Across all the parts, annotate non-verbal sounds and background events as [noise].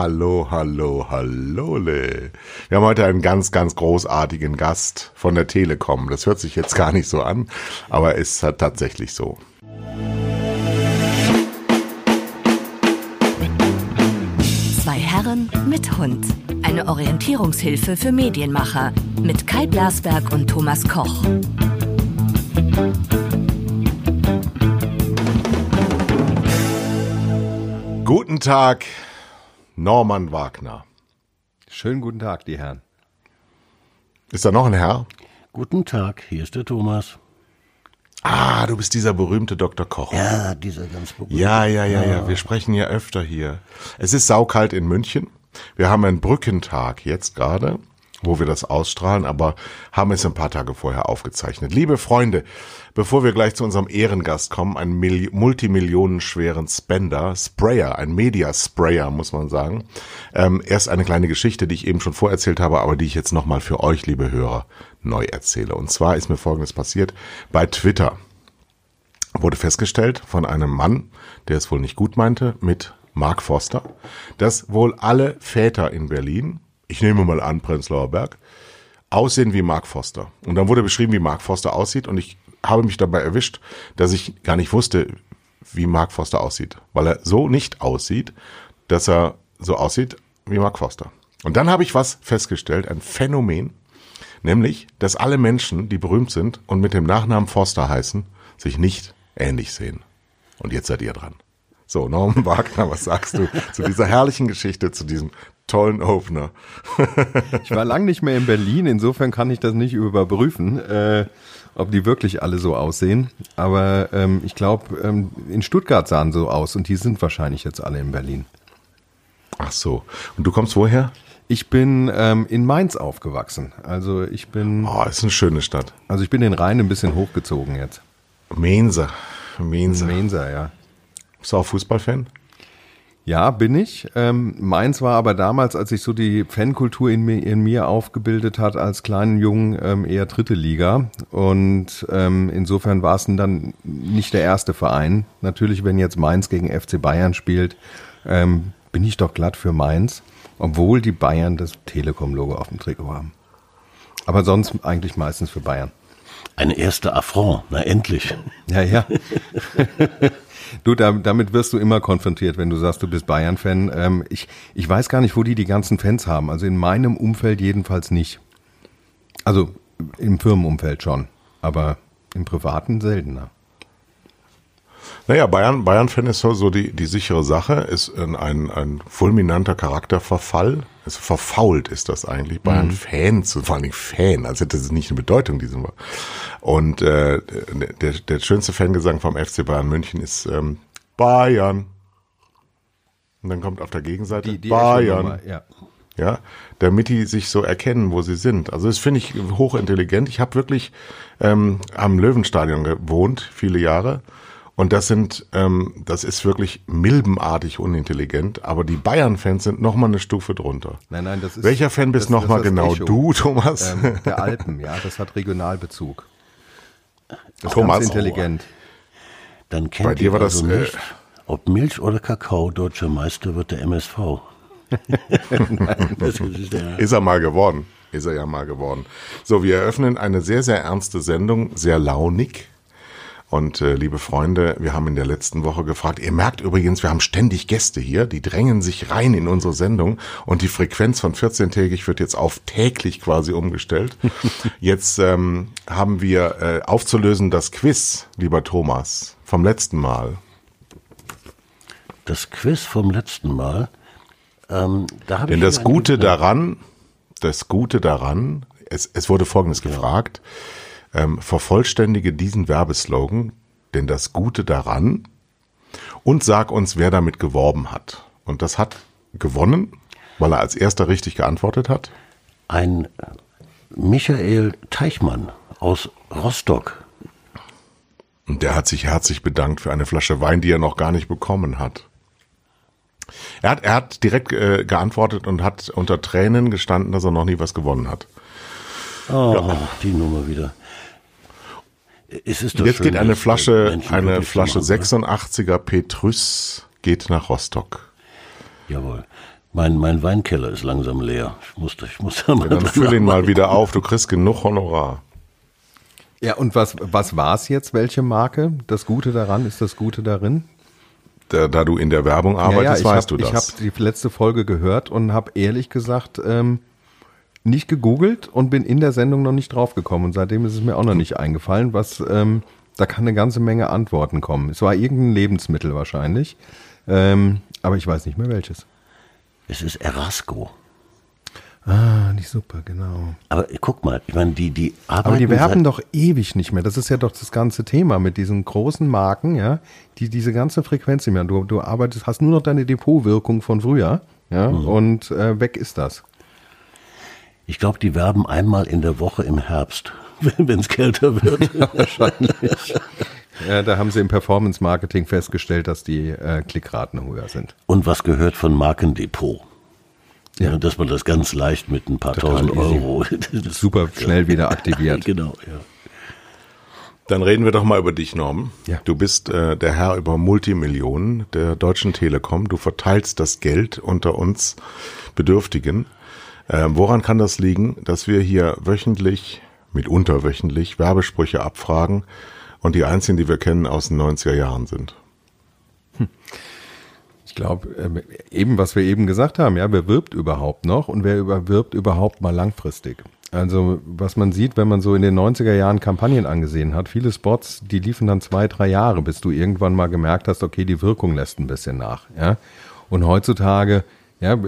hallo, hallo, hallole. Wir haben heute einen ganz, ganz großartigen Gast von der Telekom. Das hört sich jetzt gar nicht so an, aber ist halt tatsächlich so. Zwei Herren mit Hund. Eine Orientierungshilfe für Medienmacher mit Kai Blasberg und Thomas Koch. Guten Tag, Norman Wagner. Schönen guten Tag, die Herren. Ist da noch ein Herr? Guten Tag, hier ist der Thomas. Ah, du bist dieser berühmte Dr. Koch. Ja, dieser ganz berühmte. Ja, ja, ja, ja. Wir sprechen ja öfter hier. Es ist saukalt in München. Wir haben einen Brückentag jetzt gerade, wo wir das ausstrahlen, aber haben es ein paar Tage vorher aufgezeichnet. Liebe Freunde, bevor wir gleich zu unserem Ehrengast kommen, einen Mil multimillionenschweren Spender, Sprayer, ein Media-Sprayer, muss man sagen. Ähm, erst eine kleine Geschichte, die ich eben schon vorerzählt habe, aber die ich jetzt nochmal für euch, liebe Hörer, neu erzähle. Und zwar ist mir Folgendes passiert. Bei Twitter wurde festgestellt von einem Mann, der es wohl nicht gut meinte, mit Mark Foster, dass wohl alle Väter in Berlin, ich nehme mal an Prenzlauer Berg, aussehen wie Mark Foster. Und dann wurde beschrieben, wie Mark Foster aussieht und ich habe mich dabei erwischt, dass ich gar nicht wusste, wie Mark Foster aussieht, weil er so nicht aussieht, dass er so aussieht wie Mark Foster. Und dann habe ich was festgestellt, ein Phänomen, nämlich, dass alle Menschen, die berühmt sind und mit dem Nachnamen Foster heißen, sich nicht ähnlich sehen. Und jetzt seid ihr dran. So, Norman Wagner, was sagst du zu dieser herrlichen Geschichte, zu diesem tollen Opener? [laughs] Ich war lang nicht mehr in Berlin, insofern kann ich das nicht überprüfen, äh, ob die wirklich alle so aussehen. Aber ähm, ich glaube, ähm, in Stuttgart sahen so aus und die sind wahrscheinlich jetzt alle in Berlin. Ach so. Und du kommst woher? Ich bin ähm, in Mainz aufgewachsen. Also ich bin, Oh, ist eine schöne Stadt. also ich bin den Rhein ein bisschen hochgezogen jetzt. Mensa. Mensa. Mainzer, ja. Bist du auch Fußballfan? Ja, bin ich. Ähm, meins war aber damals, als sich so die Fankultur in mir, in mir aufgebildet hat, als kleinen Jungen ähm, eher dritte Liga. Und ähm, insofern war es dann nicht der erste Verein. Natürlich, wenn jetzt Mainz gegen FC Bayern spielt, ähm, bin ich doch glatt für Mainz, obwohl die Bayern das Telekom-Logo auf dem Trikot haben. Aber sonst eigentlich meistens für Bayern. Ein erster Affront, na endlich. Ja, ja. [laughs] Du, da, damit wirst du immer konfrontiert, wenn du sagst, du bist Bayern-Fan. Ähm, ich, ich weiß gar nicht, wo die die ganzen Fans haben. Also in meinem Umfeld jedenfalls nicht. Also im Firmenumfeld schon, aber im privaten seltener. Naja, Bayern, Bayern-Fan ist so, die, die sichere Sache, ist ein, ein fulminanter Charakterverfall. Es verfault ist das eigentlich. Bayern-Fan, zu vor allen Dingen Fan, als hätte es nicht eine Bedeutung, diesem Wort. Und äh, der, der schönste Fangesang vom FC Bayern München ist ähm, Bayern. Und dann kommt auf der Gegenseite Die, die Bayern. Ja. ja, damit die sich so erkennen, wo sie sind. Also das finde ich hochintelligent. Ich habe wirklich ähm, am Löwenstadion gewohnt, viele Jahre. Und das sind, ähm, das ist wirklich milbenartig unintelligent, aber die Bayern-Fans sind noch mal eine Stufe drunter. Nein, nein, das ist. Welcher Fan bist das- noch das mal ist das genau? Echo. Du, Thomas? Ähm, der Alpen, ja, das hat Regionalbezug. Das ist Thomas, ganz intelligent. Dann kennt Bei dir ihr war das, also äh, nicht, ob Milch oder Kakao deutscher Meister wird der MSV. [laughs] das ist der, Ist er mal geworden. Ist er ja mal geworden. So, wir eröffnen eine sehr, sehr ernste Sendung, sehr launig. Und äh, liebe Freunde, wir haben in der letzten Woche gefragt, ihr merkt übrigens, wir haben ständig Gäste hier, die drängen sich rein in unsere Sendung und die Frequenz von 14-tägig wird jetzt auf täglich quasi umgestellt. [laughs] Jetzt ähm, haben wir äh, aufzulösen das Quiz, lieber Thomas, vom letzten Mal. das Quiz vom letzten Mal. Ähm, da Denn ich das Gute daran, das Gute daran, es, es wurde Folgendes gefragt, ähm, vervollständige diesen Werbeslogan, denn das Gute daran und sag uns, wer damit geworben hat. Und das hat gewonnen, weil er als erster richtig geantwortet hat. Ein Michael Teichmann aus Rostock. Und der hat sich herzlich bedankt für eine Flasche Wein, die er noch gar nicht bekommen hat. Er hat, er hat direkt äh, geantwortet und hat unter Tränen gestanden, dass er noch nie was gewonnen hat. Oh, die Nummer wieder. Es ist doch Jetzt schön, geht eine Flasche, Menschen eine Flasche machen, ne? 86er Petrus geht nach Rostock. Jawohl. Mein, mein Weinkeller ist langsam leer. Ich muss, ich muss da mal Dann füll ihn mal wieder auf, du kriegst genug Honorar. Ja, und was, was war es jetzt? Welche Marke? Das Gute daran ist das Gute darin? Da, da du in der Werbung arbeitest, ich weißt hab, du Ich das. habe die letzte Folge gehört und habe ehrlich gesagt ähm, nicht gegoogelt und bin in der Sendung noch nicht draufgekommen. Und seitdem ist es mir auch noch nicht eingefallen, was ähm, da kann eine ganze Menge Antworten kommen. Es war irgendein Lebensmittel wahrscheinlich, ähm, aber ich weiß nicht mehr welches. Es ist Erasco. Ah, die Suppe, genau. Aber guck mal, ich meine, die, die arbeiten. Aber die werben doch ewig nicht mehr. Das ist ja doch das ganze Thema mit diesen großen Marken, ja, die diese ganze Frequenz nicht mehr. Du, du arbeitest, hast nur noch deine Depotwirkung von früher, ja, und äh, weg ist das. Ich glaube, die werben einmal in der Woche im Herbst, [laughs] wenn es kälter wird. [laughs] Wahrscheinlich. ja, da haben sie im Performance Marketing festgestellt, dass die äh, Klickraten höher sind. Und was gehört von Markendepot? Ja, Ja. dass man das ganz leicht mit ein paar Total tausend easy. Euro. [laughs] Super schnell wieder aktiviert. Genau, ja. Dann reden wir doch mal über dich, Norm. Ja. Du bist äh, der Herr über Multimillionen der Deutschen Telekom. Du verteilst das Geld unter uns Bedürftigen. Ähm, woran kann das liegen, dass wir hier wöchentlich, mitunter wöchentlich, Werbesprüche abfragen und die einzigen, die wir kennen, aus den 90er Jahren sind? Ich glaube, ähm, eben was wir eben gesagt haben, ja, wer wirbt überhaupt noch und wer überwirbt überhaupt mal langfristig? Also was man sieht, wenn man so in den 90er Jahren Kampagnen angesehen hat, viele Spots, die liefen dann zwei, drei Jahre, bis du irgendwann mal gemerkt hast, okay, die Wirkung lässt ein bisschen nach. Ja? Und heutzutage, ja,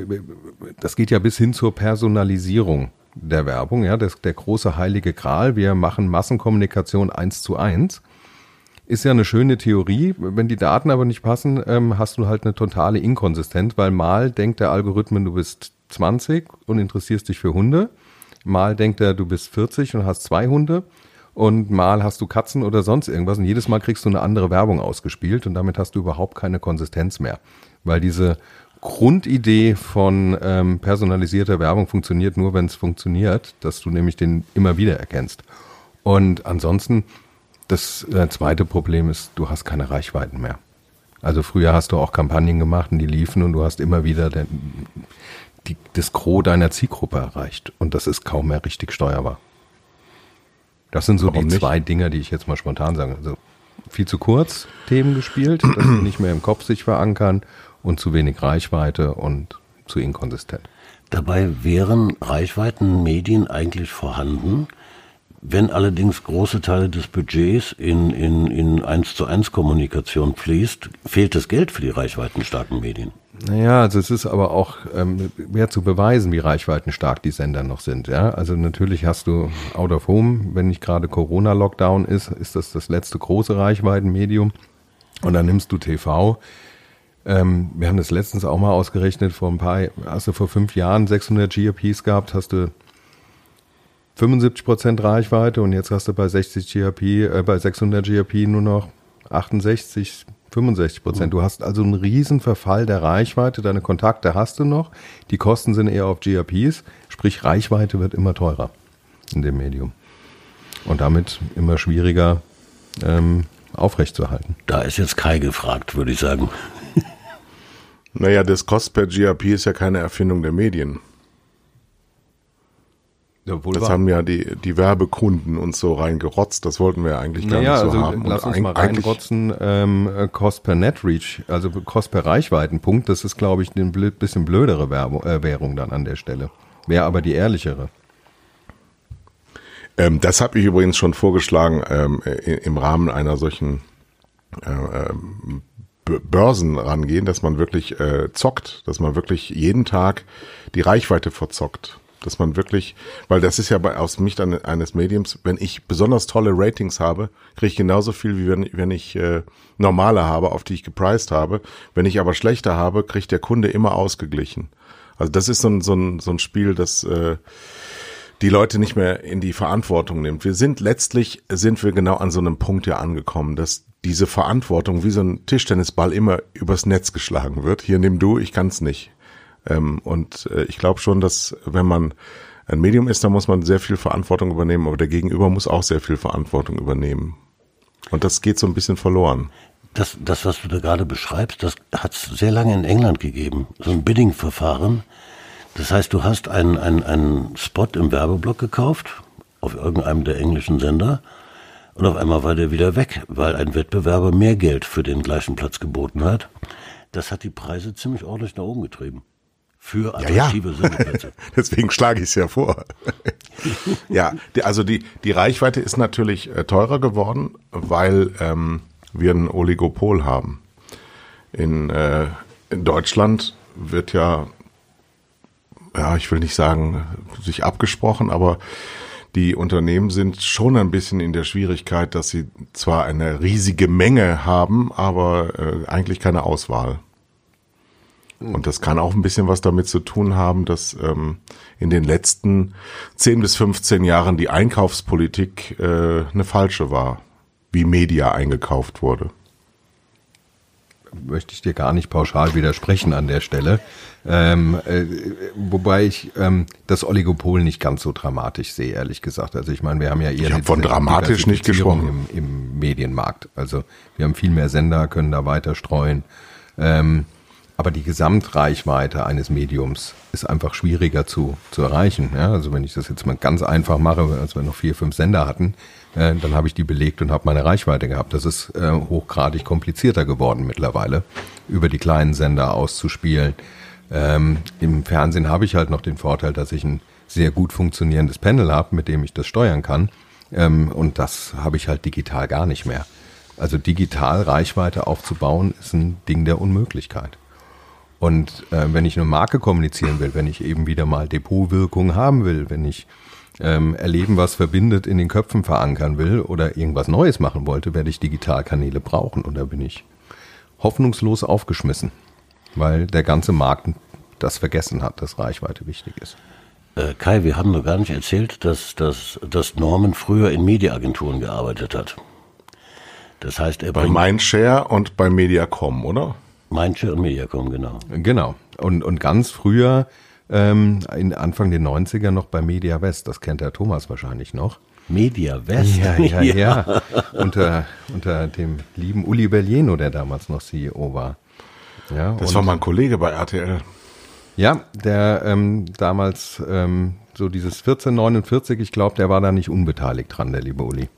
das geht ja bis hin zur Personalisierung der Werbung, ja, das, der große heilige Gral, wir machen Massenkommunikation eins zu eins ist ja eine schöne Theorie. Wenn die Daten aber nicht passen, ähm, hast du halt eine totale Inkonsistenz, weil mal denkt der Algorithmus, du bist 20 und interessierst dich für Hunde. Mal denkt er, du bist 40 und hast zwei Hunde. Und mal hast du Katzen oder sonst irgendwas. Und jedes Mal kriegst du eine andere Werbung ausgespielt und damit hast du überhaupt keine Konsistenz mehr. Weil diese Grundidee von ähm, personalisierter Werbung funktioniert nur, wenn es funktioniert, dass du nämlich den immer wieder erkennst. Und ansonsten, das äh, zweite Problem ist, du hast keine Reichweiten mehr. Also früher hast du auch Kampagnen gemacht und die liefen und du hast immer wieder den, die, das Gros deiner Zielgruppe erreicht. Und das ist kaum mehr richtig steuerbar. Das sind so Warum die nicht? zwei Dinger, die ich jetzt mal spontan sage. Also viel zu kurz Themen gespielt, dass sie nicht mehr im Kopf sich verankern und zu wenig Reichweite und zu inkonsistent. Dabei wären Reichweitenmedien eigentlich vorhanden, wenn allerdings große Teile des Budgets in, in, in 1 zu 1 Kommunikation fließt, fehlt das Geld für die reichweitenstarken Medien. Naja, also es ist aber auch ähm, schwer zu beweisen, wie reichweitenstark die Sender noch sind. Ja, also natürlich hast du Out of Home, wenn nicht gerade Corona-Lockdown ist, ist das das letzte große Reichweitenmedium. Und dann nimmst du TV. Ähm, wir haben das letztens auch mal ausgerechnet. Vor ein paar, hast du vor fünf Jahren 600 GRPs gehabt, hast du 75 Prozent Reichweite und jetzt hast du bei 60 GRP, äh, bei 600 GRP nur noch 68, 65 Prozent. Du hast also einen riesen Verfall der Reichweite. Deine Kontakte hast du noch. Die Kosten sind eher auf GRPs. Sprich, Reichweite wird immer teurer in dem Medium. Und damit immer schwieriger ähm, aufrechtzuerhalten. Da ist jetzt Kai gefragt, würde ich sagen. Naja, das Cost per GRP ist ja keine Erfindung der Medien. Obwohl Das haben ja die, die Werbekunden uns so reingerotzt. Das wollten wir ja eigentlich gar Naja, nicht so also haben. lass uns mal reinrotzen, ähm, äh, Cost per Net Reach, also Cost per Reichweitenpunkt, das ist, glaube ich, eine bisschen blödere Werbung, äh, Währung dann an der Stelle. Wäre aber die ehrlichere. Ähm, das habe ich übrigens schon vorgeschlagen ähm, im Rahmen einer solchen äh, ähm, Börsen rangehen, dass man wirklich äh, zockt, dass man wirklich jeden Tag die Reichweite verzockt. Dass man wirklich, weil das ist ja bei, aus Sicht eine- eines Mediums, wenn ich besonders tolle Ratings habe, kriege ich genauso viel, wie wenn, wenn ich äh, normale habe, auf die ich gepreist habe. Wenn ich aber schlechter habe, kriegt der Kunde immer ausgeglichen. Also das ist so ein, so ein, so ein Spiel, das äh, die Leute nicht mehr in die Verantwortung nimmt. Wir sind letztlich, sind wir genau an so einem Punkt ja angekommen, dass diese Verantwortung wie so ein Tischtennisball immer übers Netz geschlagen wird. Hier nimm du, ich kann's nicht. Ähm, und äh, ich glaube schon, dass wenn man ein Medium ist, dann muss man sehr viel Verantwortung übernehmen, aber der Gegenüber muss auch sehr viel Verantwortung übernehmen. Und das geht so ein bisschen verloren. das, das, was du da gerade beschreibst, das hat es sehr lange in England gegeben. So ein Bidding-Verfahren. Das heißt, du hast einen, einen, einen Spot im Werbeblock gekauft, auf irgendeinem der englischen Sender, und auf einmal war der wieder weg, weil ein Wettbewerber mehr Geld für den gleichen Platz geboten hat. Das hat die Preise ziemlich ordentlich nach oben getrieben. Für attraktive ja, ja. Sendeplätze. [laughs] Deswegen schlage ich es ja vor. [laughs] ja, die, also die, die Reichweite ist natürlich äh, teurer geworden, weil ähm, wir ein Oligopol haben. In, äh, in Deutschland wird ja, ja, ich will nicht sagen, sich abgesprochen, aber die Unternehmen sind schon ein bisschen in der Schwierigkeit, dass sie zwar eine riesige Menge haben, aber äh, eigentlich keine Auswahl. Und das kann auch ein bisschen was damit zu tun haben, dass ähm, in den letzten 10 bis 15 Jahren die Einkaufspolitik äh, eine falsche war, wie Media eingekauft wurde möchte ich dir gar nicht pauschal widersprechen an der Stelle. Ähm, äh, wobei ich ähm, das Oligopol nicht ganz so dramatisch sehe, ehrlich gesagt. Also ich meine, wir haben ja eher ich hab von dramatisch nicht gesprochen im, im, Medienmarkt. Also wir haben viel mehr Sender, können da weiter streuen. Ähm, aber die Gesamtreichweite eines Mediums ist einfach schwieriger zu, zu erreichen. Ja? Also wenn ich das jetzt mal ganz einfach mache, als wir noch vier, fünf Sender hatten, äh, dann habe ich die belegt und habe meine Reichweite gehabt. Das ist äh, hochgradig komplizierter geworden mittlerweile, über die kleinen Sender auszuspielen. Ähm, Im Fernsehen habe ich halt noch den Vorteil, dass ich ein sehr gut funktionierendes Panel habe, mit dem ich das steuern kann. Ähm, und das habe ich halt digital gar nicht mehr. Also digital Reichweite aufzubauen, ist ein Ding der Unmöglichkeit. Und äh, wenn ich eine Marke kommunizieren will, wenn ich eben wieder mal Depotwirkung haben will, wenn ich ähm, Erleben, was verbindet, in den Köpfen verankern will oder irgendwas Neues machen wollte, werde ich Digitalkanäle brauchen. Und da bin ich hoffnungslos aufgeschmissen, weil der ganze Markt das vergessen hat, dass Reichweite wichtig ist. Äh, Kai, wir haben noch gar nicht erzählt, dass, dass, dass Norman früher in Mediaagenturen gearbeitet hat. Das heißt, er bei Mindshare und bei Mediacom, oder? Mindshare und Mediacom, genau. Genau. Und, und ganz früher ähm, in Anfang der 90er noch bei Media West. Das kennt der Thomas wahrscheinlich noch. Media West? Ja, ja, [laughs] ja. unter, unter dem lieben Uli Berlieno, der damals noch CEO war. Ja, das war mein Kollege bei RTL. Ja, der ähm, damals ähm, so dieses 1449, ich glaube, der war da nicht unbeteiligt dran, der liebe Uli.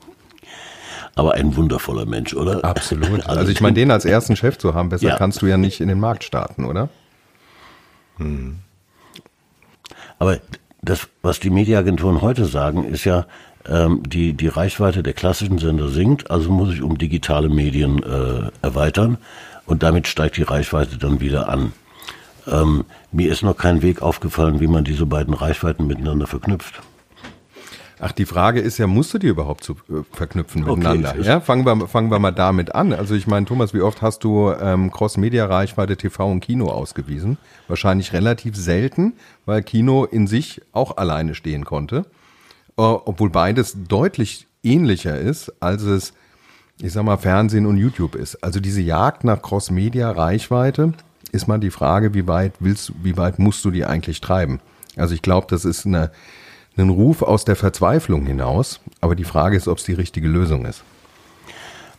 Aber ein wundervoller Mensch, oder? Absolut. [laughs] Also, also ich meine, den als ersten Chef zu haben, besser ja. kannst du ja nicht in den Markt starten, oder? Hm. Aber das, was die Mediaagenturen heute sagen, ist ja, ähm, die, die Reichweite der klassischen Sender sinkt, also muss ich um digitale Medien äh, erweitern und damit steigt die Reichweite dann wieder an. Ähm, mir ist noch kein Weg aufgefallen, wie man diese beiden Reichweiten miteinander verknüpft. Ach, die Frage ist ja, musst du die überhaupt zu, äh, verknüpfen miteinander? Okay, ja, fangen wir, fangen wir mal damit an. Also ich meine, Thomas, wie oft hast du ähm, Cross-Media-Reichweite TV und Kino ausgewiesen? Wahrscheinlich relativ selten, weil Kino in sich auch alleine stehen konnte. Äh, obwohl beides deutlich ähnlicher ist, als es, ich sag mal, Fernsehen und YouTube ist. Also diese Jagd nach Cross-Media-Reichweite ist mal die Frage, wie weit willst, wie weit musst du die eigentlich treiben? Also ich glaube, das ist eine einen Ruf aus der Verzweiflung hinaus. Aber die Frage ist, ob es die richtige Lösung ist.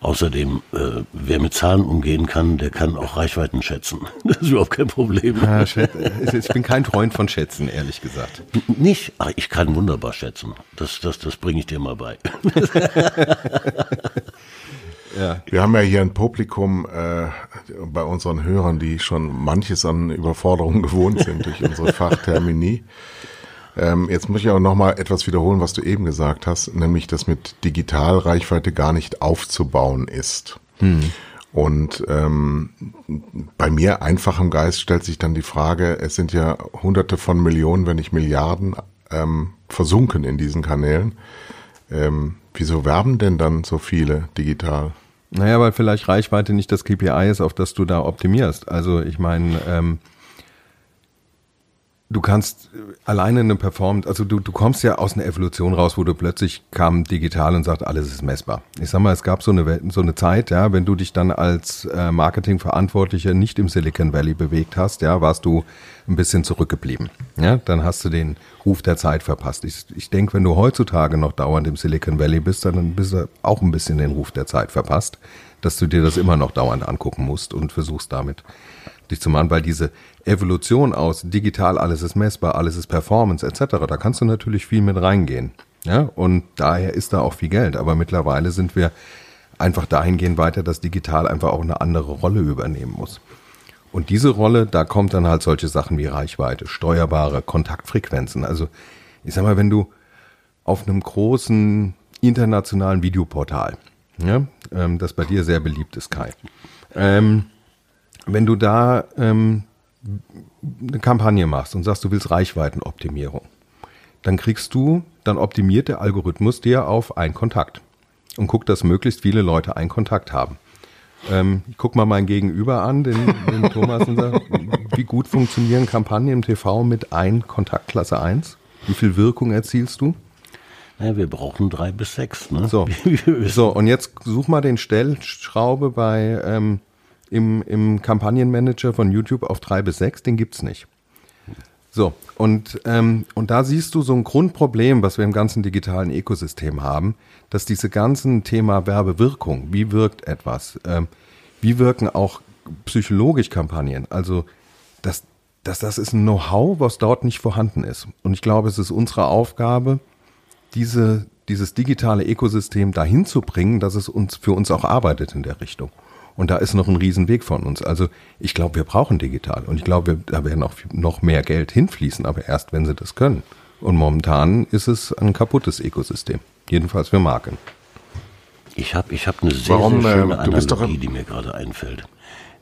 Außerdem, äh, wer mit Zahlen umgehen kann, der kann auch Reichweiten schätzen. [laughs] Das ist überhaupt kein Problem. Ja, ich bin kein Freund von Schätzen, ehrlich gesagt. Nicht? Ach, ich kann wunderbar schätzen. Das, das, das bringe ich dir mal bei. [laughs] Ja. Wir haben ja hier ein Publikum äh, bei unseren Hörern, die schon manches an Überforderungen gewohnt sind durch unsere Fachtermini. Ähm, jetzt muss ich auch noch mal etwas wiederholen, was du eben gesagt hast, nämlich, dass mit Digitalreichweite gar nicht aufzubauen ist. Hm. Und ähm, bei mir einfachem Geist stellt sich dann die Frage, es sind ja hunderte von Millionen, wenn nicht Milliarden ähm, versunken in diesen Kanälen. Ähm, wieso werben denn dann so viele digital? Naja, weil vielleicht Reichweite nicht das KPI ist, auf das du da optimierst. Also ich meine, ähm, du kannst äh, alleine eine Performance, also du, du kommst ja aus einer Evolution raus, wo du plötzlich kam digital und sagt, alles ist messbar. Ich sag mal, es gab so eine, so eine Zeit, ja, wenn du dich dann als äh, Marketingverantwortlicher nicht im Silicon Valley bewegt hast, ja, warst du ein bisschen zurückgeblieben. Ja, dann hast du den Ruf der Zeit verpasst. Ich, ich denke, wenn du heutzutage noch dauernd im Silicon Valley bist, dann bist du auch ein bisschen den Ruf der Zeit verpasst, dass du dir das immer noch dauernd angucken musst und versuchst damit dich zu machen, weil diese Evolution aus digital, alles ist messbar, alles ist Performance etc., da kannst du natürlich viel mit reingehen. Ja, und daher ist da auch viel Geld. Aber mittlerweile sind wir einfach dahingehend weiter, dass digital einfach auch eine andere Rolle übernehmen muss. Und diese Rolle, da kommt dann halt solche Sachen wie Reichweite, steuerbare Kontaktfrequenzen. Also ich sag mal, wenn du auf einem großen internationalen Videoportal, ja, ähm, das bei dir sehr beliebt ist, Kai, ähm, wenn du da ähm, eine Kampagne machst und sagst, du willst Reichweitenoptimierung, dann kriegst du, dann optimiert der Algorithmus dir auf einen Kontakt und guckt, dass möglichst viele Leute einen Kontakt haben. Ähm, ich guck mal mein Gegenüber an, den, den [laughs] Thomas, und sag, wie gut funktionieren Kampagnen im TV mit ein Kontaktklasse 1? Wie viel Wirkung erzielst du? Ja, wir brauchen drei bis sechs. Ne? So. [laughs] so, und jetzt such mal den Stellschraube bei ähm, im, im Kampagnenmanager von YouTube auf drei bis sechs, den gibt's nicht. So, und, ähm, und da siehst du so ein Grundproblem, was wir im ganzen digitalen Ökosystem haben, dass diese ganzen Thema Werbewirkung, wie wirkt etwas, ähm, wie wirken auch psychologisch Kampagnen, also dass, dass das ist ein Know-how, was dort nicht vorhanden ist. Und ich glaube, es ist unsere Aufgabe, diese, dieses digitale Ökosystem dahin zu bringen, dass es uns für uns auch arbeitet in der Richtung. Und da ist noch ein Riesenweg von uns. Also ich glaube, wir brauchen digital. Und ich glaube, da werden auch noch mehr Geld hinfließen, aber erst, wenn sie das können. Und momentan ist es ein kaputtes Ökosystem. Jedenfalls für Marken. Ich habe ich hab eine sehr, Warum, sehr schöne äh, Analogie, die mir gerade einfällt.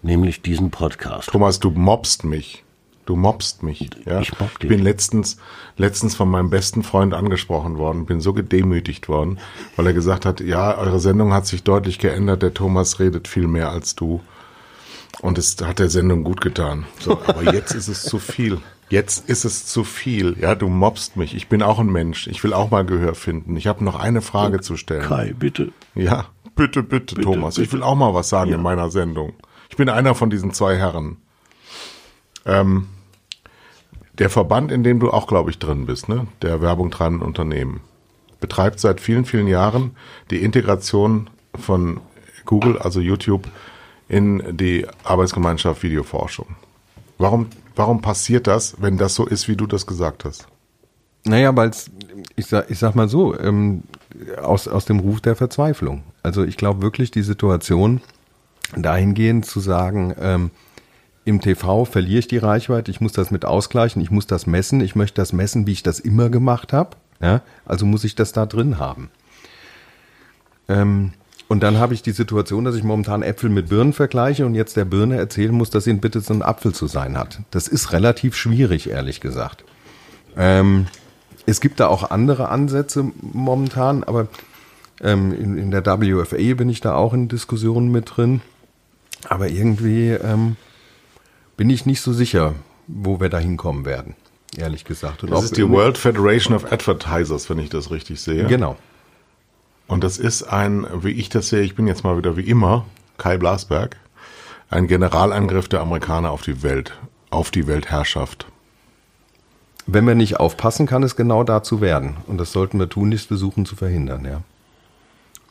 Nämlich diesen Podcast. Thomas, du mobst mich. Du mobst mich. Ja? ich ich dich. bin letztens, letztens von meinem besten Freund angesprochen worden, bin so gedemütigt worden, weil er gesagt hat, ja, eure Sendung hat sich deutlich geändert, der Thomas redet viel mehr als du. Und es hat der Sendung gut getan. So, aber jetzt ist es zu viel. Jetzt ist es zu viel. Ja, du mobst mich. Ich bin auch ein Mensch. Ich will auch mal Gehör finden. Ich habe noch eine Frage zu stellen. Kai, bitte. Ja, bitte, bitte, Thomas. Ich will auch mal was sagen in meiner Sendung. Ich bin einer von diesen zwei Herren. Ähm, der Verband, in dem du auch, glaube ich, drin bist, ne? der Werbung treibenden Unternehmen, betreibt seit vielen, vielen Jahren die Integration von Google, also YouTube, in die Arbeitsgemeinschaft Videoforschung. Warum, warum passiert das, wenn das so ist, wie du das gesagt hast? Naja, weil ich sag, ich sag mal so, ähm, aus, aus dem Ruf der Verzweiflung. Also ich glaube wirklich die Situation dahingehend zu sagen, ähm, im TV verliere ich die Reichweite, ich muss das mit ausgleichen, ich muss das messen, ich möchte das messen, wie ich das immer gemacht habe. Ja? Also muss ich das da drin haben. Ähm, und dann habe ich die Situation, dass ich momentan Äpfel mit Birnen vergleiche und jetzt der Birne erzählen muss, dass ihn bitte so ein Apfel zu sein hat. Das ist relativ schwierig, ehrlich gesagt. Ähm, es gibt da auch andere Ansätze momentan, aber ähm, in, in der WFA bin ich da auch in Diskussionen mit drin. Aber irgendwie ähm, bin ich nicht so sicher, wo wir da hinkommen werden, ehrlich gesagt. Und Das ist die World Federation of Advertisers, wenn ich das richtig sehe. Genau. Und das ist ein, wie ich das sehe, ich bin jetzt mal wieder wie immer, Kai Blasberg, ein Generalangriff der Amerikaner auf die Welt, auf die Weltherrschaft. Wenn wir nicht aufpassen, kann es genau dazu werden. Und das sollten wir tunlichst versuchen zu verhindern, ja.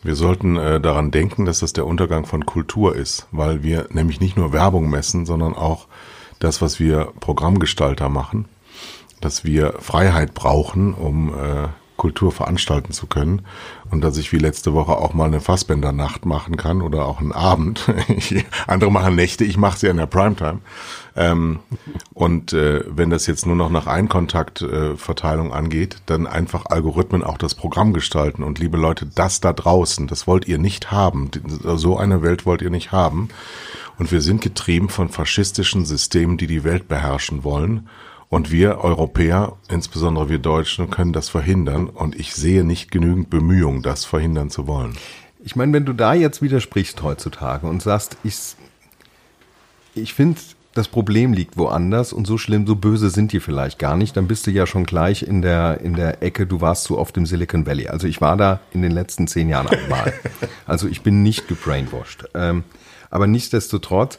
Wir sollten äh, daran denken, dass das der Untergang von Kultur ist, weil wir nämlich nicht nur Werbung messen, sondern auch das, was wir Programmgestalter machen, dass wir Freiheit brauchen, um äh, Kultur veranstalten zu können und dass ich wie letzte Woche auch mal eine Fassbändernacht machen kann oder auch einen Abend. [laughs] Andere machen Nächte, ich mache sie in der Primetime. Ähm, und äh, wenn das jetzt nur noch nach Einkontaktverteilung äh, angeht, dann einfach Algorithmen auch das Programm gestalten. Und liebe Leute, das da draußen, das wollt ihr nicht haben. So eine Welt wollt ihr nicht haben. Und wir sind getrieben von faschistischen Systemen, die die Welt beherrschen wollen. Und wir Europäer, insbesondere wir Deutschen, können das verhindern. Und ich sehe nicht genügend Bemühungen, das verhindern zu wollen. Ich meine, wenn du da jetzt widersprichst heutzutage und sagst, ich, ich finde das Problem liegt woanders und so schlimm, so böse sind die vielleicht gar nicht, dann bist du ja schon gleich in der, in der Ecke, du warst zu oft im Silicon Valley. Also ich war da in den letzten zehn Jahren einmal. [laughs] Also ich bin nicht gebrainwashed. Ähm, aber nichtsdestotrotz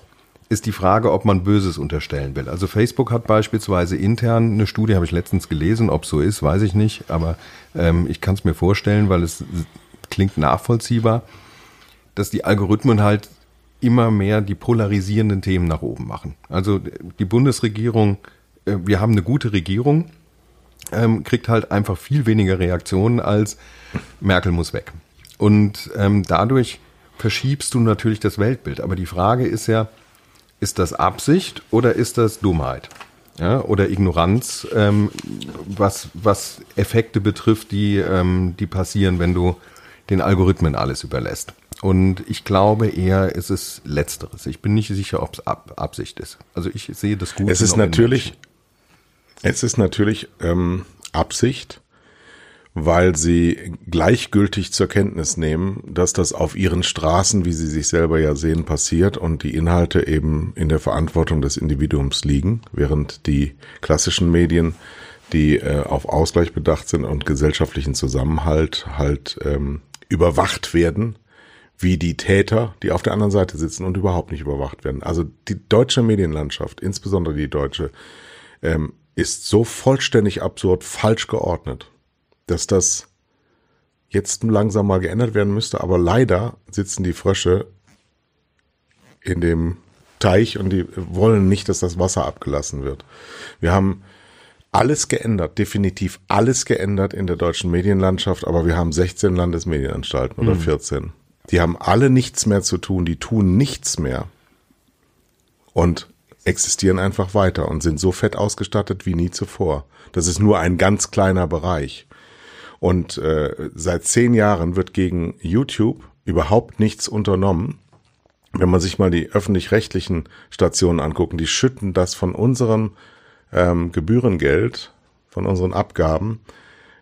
ist die Frage, ob man Böses unterstellen will. Also Facebook hat beispielsweise intern eine Studie, habe ich letztens gelesen, ob so ist, weiß ich nicht, aber ähm, ich kann es mir vorstellen, weil es klingt nachvollziehbar, dass die Algorithmen halt immer mehr die polarisierenden Themen nach oben machen. Also die Bundesregierung, äh, wir haben eine gute Regierung, ähm, kriegt halt einfach viel weniger Reaktionen als Merkel muss weg. Und ähm, dadurch verschiebst du natürlich das Weltbild. Aber die Frage ist ja, ist das Absicht oder ist das Dummheit? Ja, oder Ignoranz, ähm, was, was Effekte betrifft, die, ähm, die passieren, wenn du den Algorithmen alles überlässt. Und ich glaube eher, es ist Letzteres. Ich bin nicht sicher, ob es Ab Absicht ist. Also ich sehe das gut. Es ist natürlich, es ist natürlich ähm, Absicht, weil sie gleichgültig zur Kenntnis nehmen, dass das auf ihren Straßen, wie sie sich selber ja sehen, passiert und die Inhalte eben in der Verantwortung des Individuums liegen, während die klassischen Medien, die äh, auf Ausgleich bedacht sind und gesellschaftlichen Zusammenhalt halt ähm, überwacht werden wie die Täter, die auf der anderen Seite sitzen und überhaupt nicht überwacht werden. Also die deutsche Medienlandschaft, insbesondere die deutsche, ähm, ist so vollständig absurd falsch geordnet, dass das jetzt langsam mal geändert werden müsste. Aber leider sitzen die Frösche in dem Teich und die wollen nicht, dass das Wasser abgelassen wird. Wir haben alles geändert, definitiv alles geändert in der deutschen Medienlandschaft, aber wir haben 16 Landesmedienanstalten oder 14. Die haben alle nichts mehr zu tun, die tun nichts mehr und existieren einfach weiter und sind so fett ausgestattet wie nie zuvor. Das ist nur ein ganz kleiner Bereich. Und äh, seit zehn Jahren wird gegen YouTube überhaupt nichts unternommen. Wenn man sich mal die öffentlich-rechtlichen Stationen angucken, die schütten das von unserem ähm, Gebührengeld, von unseren Abgaben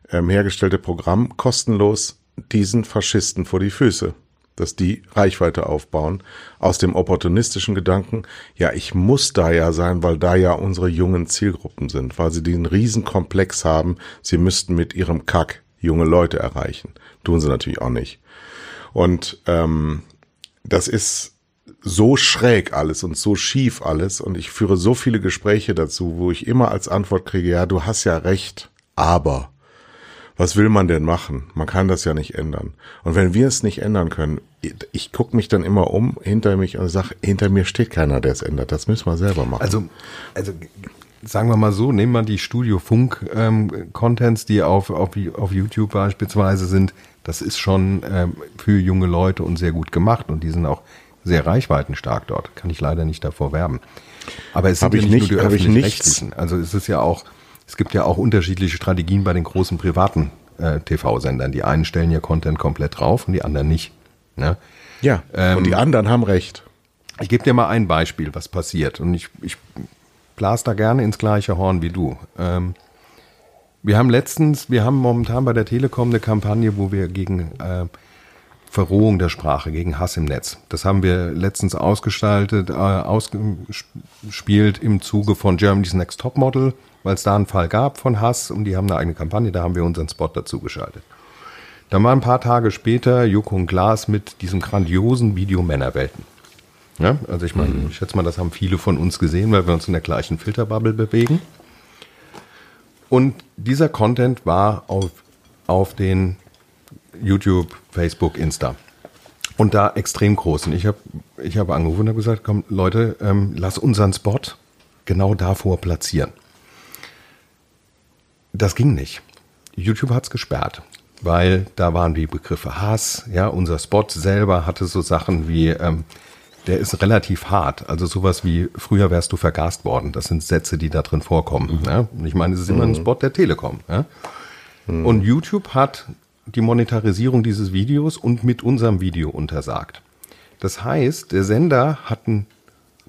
ähm, hergestellte Programm kostenlos diesen Faschisten vor die Füße dass die Reichweite aufbauen, aus dem opportunistischen Gedanken, ja, ich muss da ja sein, weil da ja unsere jungen Zielgruppen sind, weil sie den Riesenkomplex haben, sie müssten mit ihrem Kack junge Leute erreichen. Tun sie natürlich auch nicht. Und ähm, das ist so schräg alles und so schief alles und ich führe so viele Gespräche dazu, wo ich immer als Antwort kriege, ja, du hast ja recht, aber was will man denn machen? Man kann das ja nicht ändern. Und wenn wir es nicht ändern können, ich gucke mich dann immer um hinter mich und sage, hinter mir steht keiner, der es ändert. Das müssen wir selber machen. Also, also sagen wir mal so, nehmen wir die Studio Funk ähm, Contents, die auf, auf, auf YouTube beispielsweise sind. Das ist schon ähm, für junge Leute und sehr gut gemacht und die sind auch sehr reichweitenstark dort. Kann ich leider nicht davor werben. Aber es sind ja nicht, nicht nur die öffentlich-rechtlichen. Also es ist ja auch es gibt ja auch unterschiedliche Strategien bei den großen privaten äh, TV-Sendern. Die einen stellen ja Content komplett drauf und die anderen nicht. Ne? Ja, ähm, und die anderen haben recht. Ich gebe dir mal ein Beispiel, was passiert. Und ich, ich blas da gerne ins gleiche Horn wie du. Ähm, wir haben letztens, wir haben momentan bei der Telekom eine Kampagne, wo wir gegen äh, Verrohung der Sprache, gegen Hass im Netz. Das haben wir letztens ausgestaltet, äh, ausgespielt im Zuge von Germany's Next Top Model weil es da einen Fall gab von Hass und die haben eine eigene Kampagne, da haben wir unseren Spot dazu geschaltet. Dann war ein paar Tage später Joko und Glas mit diesem grandiosen Video Männerwelten. Ja, also ich meine, mhm. ich schätze mal, das haben viele von uns gesehen, weil wir uns in der gleichen Filterbubble bewegen. Und dieser Content war auf, auf den YouTube, Facebook, Insta. Und da extrem groß. Und ich habe ich hab angerufen und habe gesagt, komm Leute, ähm, lass unseren Spot genau davor platzieren. Das ging nicht. YouTube hat's gesperrt, weil da waren die Begriffe Hass. Ja, unser Spot selber hatte so Sachen wie, ähm, der ist relativ hart. Also sowas wie, früher wärst du vergast worden. Das sind Sätze, die da drin vorkommen. Mhm. Ja? Und ich meine, es ist immer ein mhm. Spot der Telekom. Ja? Mhm. Und YouTube hat die Monetarisierung dieses Videos und mit unserem Video untersagt. Das heißt, der Sender hat ein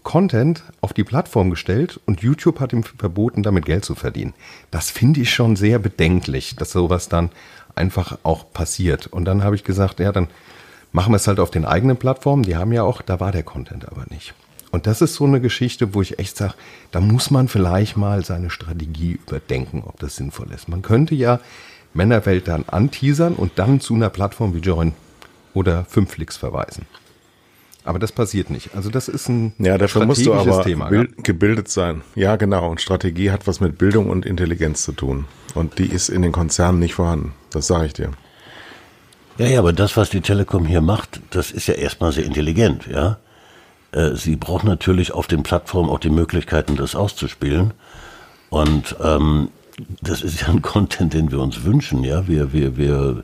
Content auf die Plattform gestellt und YouTube hat ihm verboten, damit Geld zu verdienen. Das finde ich schon sehr bedenklich, dass sowas dann einfach auch passiert. Und dann habe ich gesagt, ja, dann machen wir es halt auf den eigenen Plattformen. Die haben ja auch, da war der Content aber nicht. Und das ist so eine Geschichte, wo ich echt sage, da muss man vielleicht mal seine Strategie überdenken, ob das sinnvoll ist. Man könnte ja Männerwelt dann anteasern und dann zu einer Plattform wie Join oder Fünflix verweisen. Aber das passiert nicht. Also das ist ein ja, dafür musst du aber Thema, bil- gebildet sein. Ja, genau. Und Strategie hat was mit Bildung und Intelligenz zu tun. Und die ist in den Konzernen nicht vorhanden. Das sage ich dir. Ja, ja, aber das, was die Telekom hier macht, das ist ja erstmal sehr intelligent, ja. Äh, Sie braucht natürlich auf den Plattformen auch die Möglichkeiten, das auszuspielen. Und ähm, das ist ja ein [laughs] Content, den wir uns wünschen, ja. Wir, wir, wir,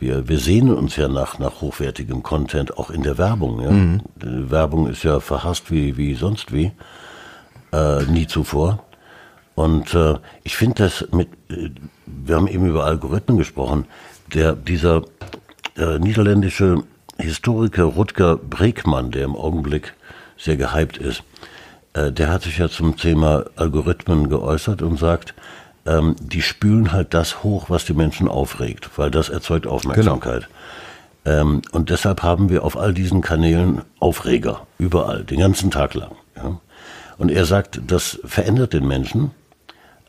wir, wir sehnen uns ja nach, nach hochwertigem Content, auch in der Werbung, ja. Die Werbung ist ja verhasst wie, wie sonst wie, äh, nie zuvor. Und äh, ich finde das mit, äh, wir haben eben über Algorithmen gesprochen, der, dieser äh, niederländische Historiker Rutger Bregmann, der im Augenblick sehr gehypt ist, äh, der hat sich ja zum Thema Algorithmen geäußert und sagt, ähm, die spülen halt das hoch, was die Menschen aufregt, weil das erzeugt Aufmerksamkeit. Ähm, und deshalb haben wir auf all diesen Kanälen Aufreger, überall, den ganzen Tag lang. Ja? Und er sagt, das verändert den Menschen,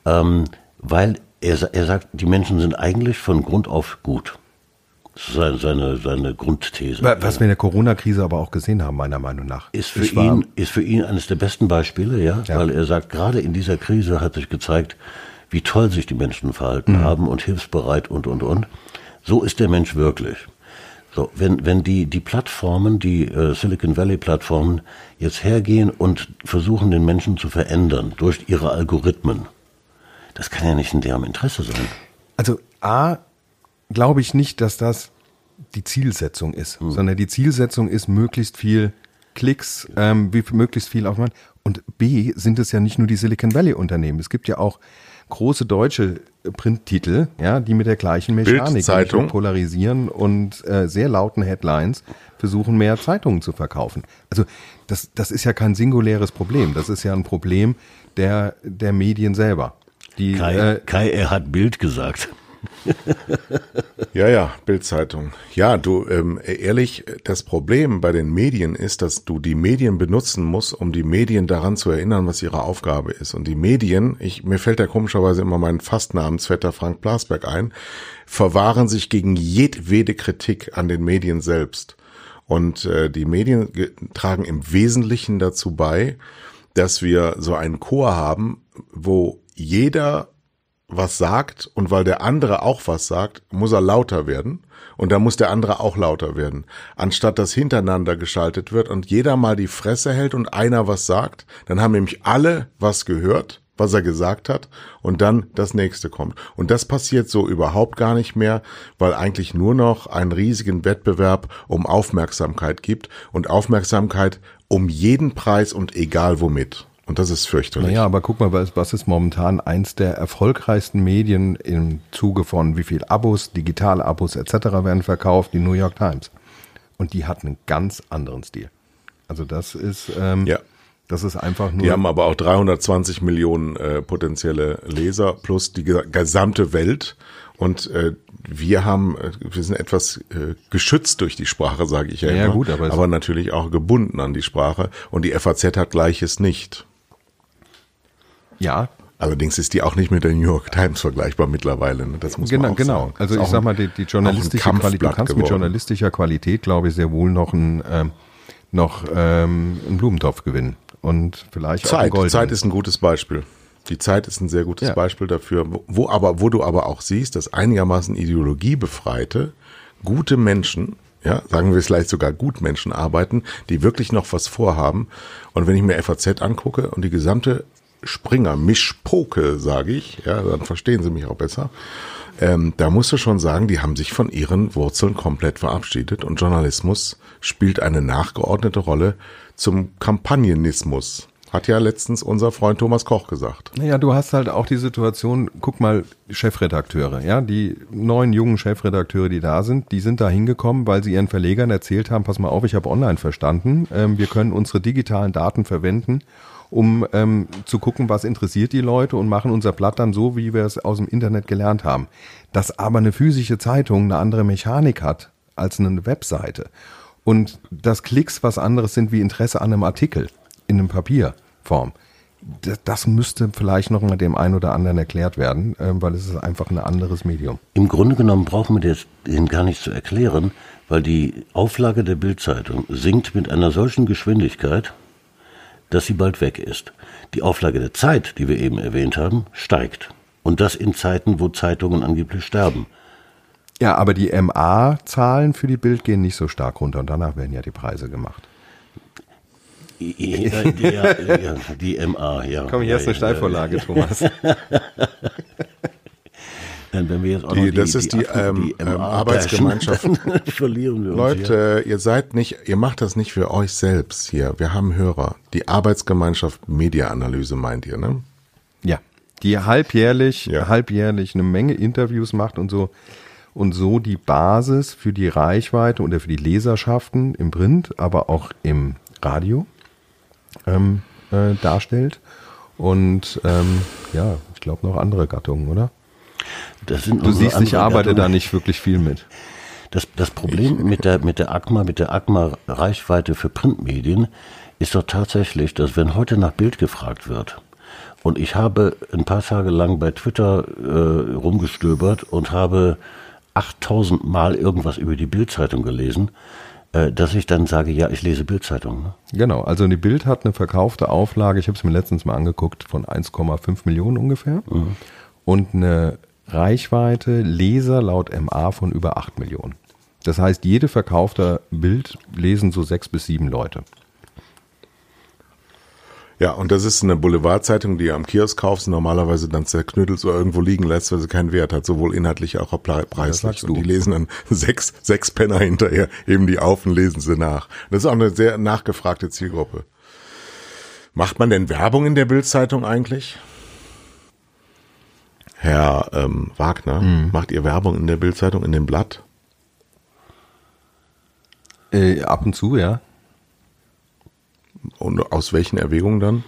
ähm, weil er, er sagt, die Menschen sind eigentlich von Grund auf gut. Das ist seine, seine, seine Grundthese. Was wir in der Corona-Krise aber auch gesehen haben, meiner Meinung nach. ist für Ich war- ihn ist für ihn eines der besten Beispiele, ja, Ja. weil er sagt, gerade in dieser Krise hat sich gezeigt, wie toll sich die Menschen verhalten Mhm. haben und hilfsbereit und und und. So ist der Mensch wirklich. So, wenn wenn die die Plattformen, die äh, Silicon Valley Plattformen jetzt hergehen und versuchen den Menschen zu verändern durch ihre Algorithmen, das kann ja nicht in deren Interesse sein. Also A, glaube ich nicht, dass das die Zielsetzung ist, sondern die Zielsetzung ist möglichst viel Klicks, ähm, wie möglichst viel auf man. Und B sind es ja nicht nur die Silicon Valley Unternehmen. Es gibt ja auch große deutsche Printtitel, ja, die mit der gleichen Mechanik polarisieren und äh, sehr lauten Headlines versuchen, mehr Zeitungen zu verkaufen. Also das, das ist ja kein singuläres Problem. Das ist ja ein Problem der, der Medien selber. Die, Kai, äh, Kai er hat Bild gesagt. [laughs] Ja, ja, Bildzeitung. Ja, du, ähm, ehrlich, das Problem bei den Medien ist, dass du die Medien benutzen musst, um die Medien daran zu erinnern, was ihre Aufgabe ist. Und die Medien, ich, mir fällt da komischerweise immer mein Fastnamensvetter Frank Blasberg ein, verwahren sich gegen jedwede Kritik an den Medien selbst. Und äh, die Medien ge- tragen im Wesentlichen dazu bei, dass wir so einen Chor haben, wo jeder was sagt und weil der andere auch was sagt, muss er lauter werden und dann muss der andere auch lauter werden. Anstatt dass hintereinander geschaltet wird und jeder mal die Fresse hält und einer was sagt, dann haben nämlich alle was gehört, was er gesagt hat und dann das nächste kommt. Und das passiert so überhaupt gar nicht mehr, weil eigentlich nur noch einen riesigen Wettbewerb um Aufmerksamkeit gibt und Aufmerksamkeit um jeden Preis und egal womit. Und das ist fürchterlich. Naja, aber guck mal, was, ist momentan eins der erfolgreichsten Medien im Zuge von wie viel Abos, digitale Abos etc. werden verkauft, die New York Times. Und die hat einen ganz anderen Stil. Also das ist, ähm, Ja. das ist einfach nur. Die haben aber auch 320 Millionen äh, potenzielle Leser plus die ge- gesamte Welt. Und äh, wir haben, äh, wir sind etwas äh, geschützt durch die Sprache, sage ich ja, Ja, immer, gut, aber aber natürlich auch gebunden an die Sprache. Und die FAZ hat Gleiches nicht. Ja, Allerdings ist die auch nicht mit der New York Times vergleichbar mittlerweile. Ne? Das muss genau, man auch genau. sagen. Also ich sag mal, die, die journalistische Qualität, du kannst mit journalistischer Qualität, glaube ich, sehr wohl noch einen, ähm, noch ähm, einen Blumentopf gewinnen. Und vielleicht auch einen Zeit, goldenen. Zeit ist ein gutes Beispiel. Die Zeit ist ein sehr gutes Ja. Beispiel dafür, wo- aber, wo du aber auch siehst, dass einigermaßen ideologiebefreite, gute Menschen, ja, sagen wir es vielleicht sogar Gutmenschen arbeiten, die wirklich noch was vorhaben. Und wenn ich mir FAZ angucke und die gesamte Springer, Mischpoke, sage ich, ja, dann verstehen sie mich auch besser. Ähm, da musst du schon sagen, die haben sich von ihren Wurzeln komplett verabschiedet und Journalismus spielt eine nachgeordnete Rolle zum Kampagnenismus. Hat ja letztens unser Freund Thomas Koch gesagt. Naja, du hast halt auch die Situation, guck mal, Chefredakteure, ja, die neuen jungen Chefredakteure, die da sind, die sind da hingekommen, weil sie ihren Verlegern erzählt haben, pass mal auf, ich habe online verstanden, ähm, wir können unsere digitalen Daten verwenden, um ähm, zu gucken, was interessiert die Leute und machen unser Blatt dann so, wie wir es aus dem Internet gelernt haben. Dass aber eine physische Zeitung eine andere Mechanik hat als eine Webseite und dass Klicks was anderes sind wie Interesse an einem Artikel in einem Papierform. Das, müsste vielleicht noch mal dem einen oder anderen erklärt werden, äh, weil es ist einfach ein anderes Medium. Im Grunde genommen brauchen wir das Ihnen gar nicht zu erklären, weil die Auflage der Bildzeitung sinkt mit einer solchen Geschwindigkeit, dass sie bald weg ist. Die Auflage der Zeit, die wir eben erwähnt haben, steigt. Und das in Zeiten, wo Zeitungen angeblich sterben. Ja, aber die MA-Zahlen für die Bild gehen nicht so stark runter und danach werden ja die Preise gemacht. Ja, ja, ja, die MA, ja. Komm, hier ist eine Steilvorlage, Thomas. [laughs] Dann, wenn wir jetzt auch Die- noch die, das ist die, ähm, MA ähm, Arbeitsgemeinschaft. [laughs] verlieren wir uns Leute, ihr seid nicht, ihr macht das nicht für euch selbst hier. Wir haben Hörer. Die Arbeitsgemeinschaft Mediaanalyse meint ihr, ne? Ja, die halbjährlich, Ja. halbjährlich eine Menge Interviews macht und so und so die Basis für die Reichweite oder für die Leserschaften im Print, aber auch im Radio ähm, äh, darstellt. Und ähm, ja, ich glaube noch andere Gattungen, oder? Das sind Du siehst, ich arbeite da Gattungen. nicht wirklich viel mit. Das, das Problem mit der, mit der ACMA, mit der ACMA-Reichweite für Printmedien ist doch tatsächlich, dass wenn heute nach Bild gefragt wird, und ich habe ein paar Tage lang bei Twitter äh, rumgestöbert und habe 8000 Mal irgendwas über die Bildzeitung gelesen, äh, dass ich dann sage, ja, ich lese Bildzeitung. Ne? Genau, also die Bild hat eine verkaufte Auflage, ich habe es mir letztens mal angeguckt, von 1,5 Millionen ungefähr. Und eine Reichweite Leser laut MA von über 8 Millionen. Das heißt, jede verkaufte Bild lesen so sechs bis sieben Leute. Ja, und das ist eine Boulevardzeitung, die ihr am Kiosk kaufst, normalerweise dann zerknüttelt so irgendwo liegen lässt, weil sie keinen Wert hat, sowohl inhaltlich als auch pre- preislich. Und du. die lesen dann [laughs] sechs, sechs Penner hinterher, eben die auf und lesen sie nach. Das ist auch eine sehr nachgefragte Zielgruppe. Macht man denn Werbung in der Bildzeitung eigentlich? Herr ähm, Wagner, macht ihr Werbung in der Bildzeitung, in dem Blatt? Äh, ab und zu, ja. Und aus welchen Erwägungen dann?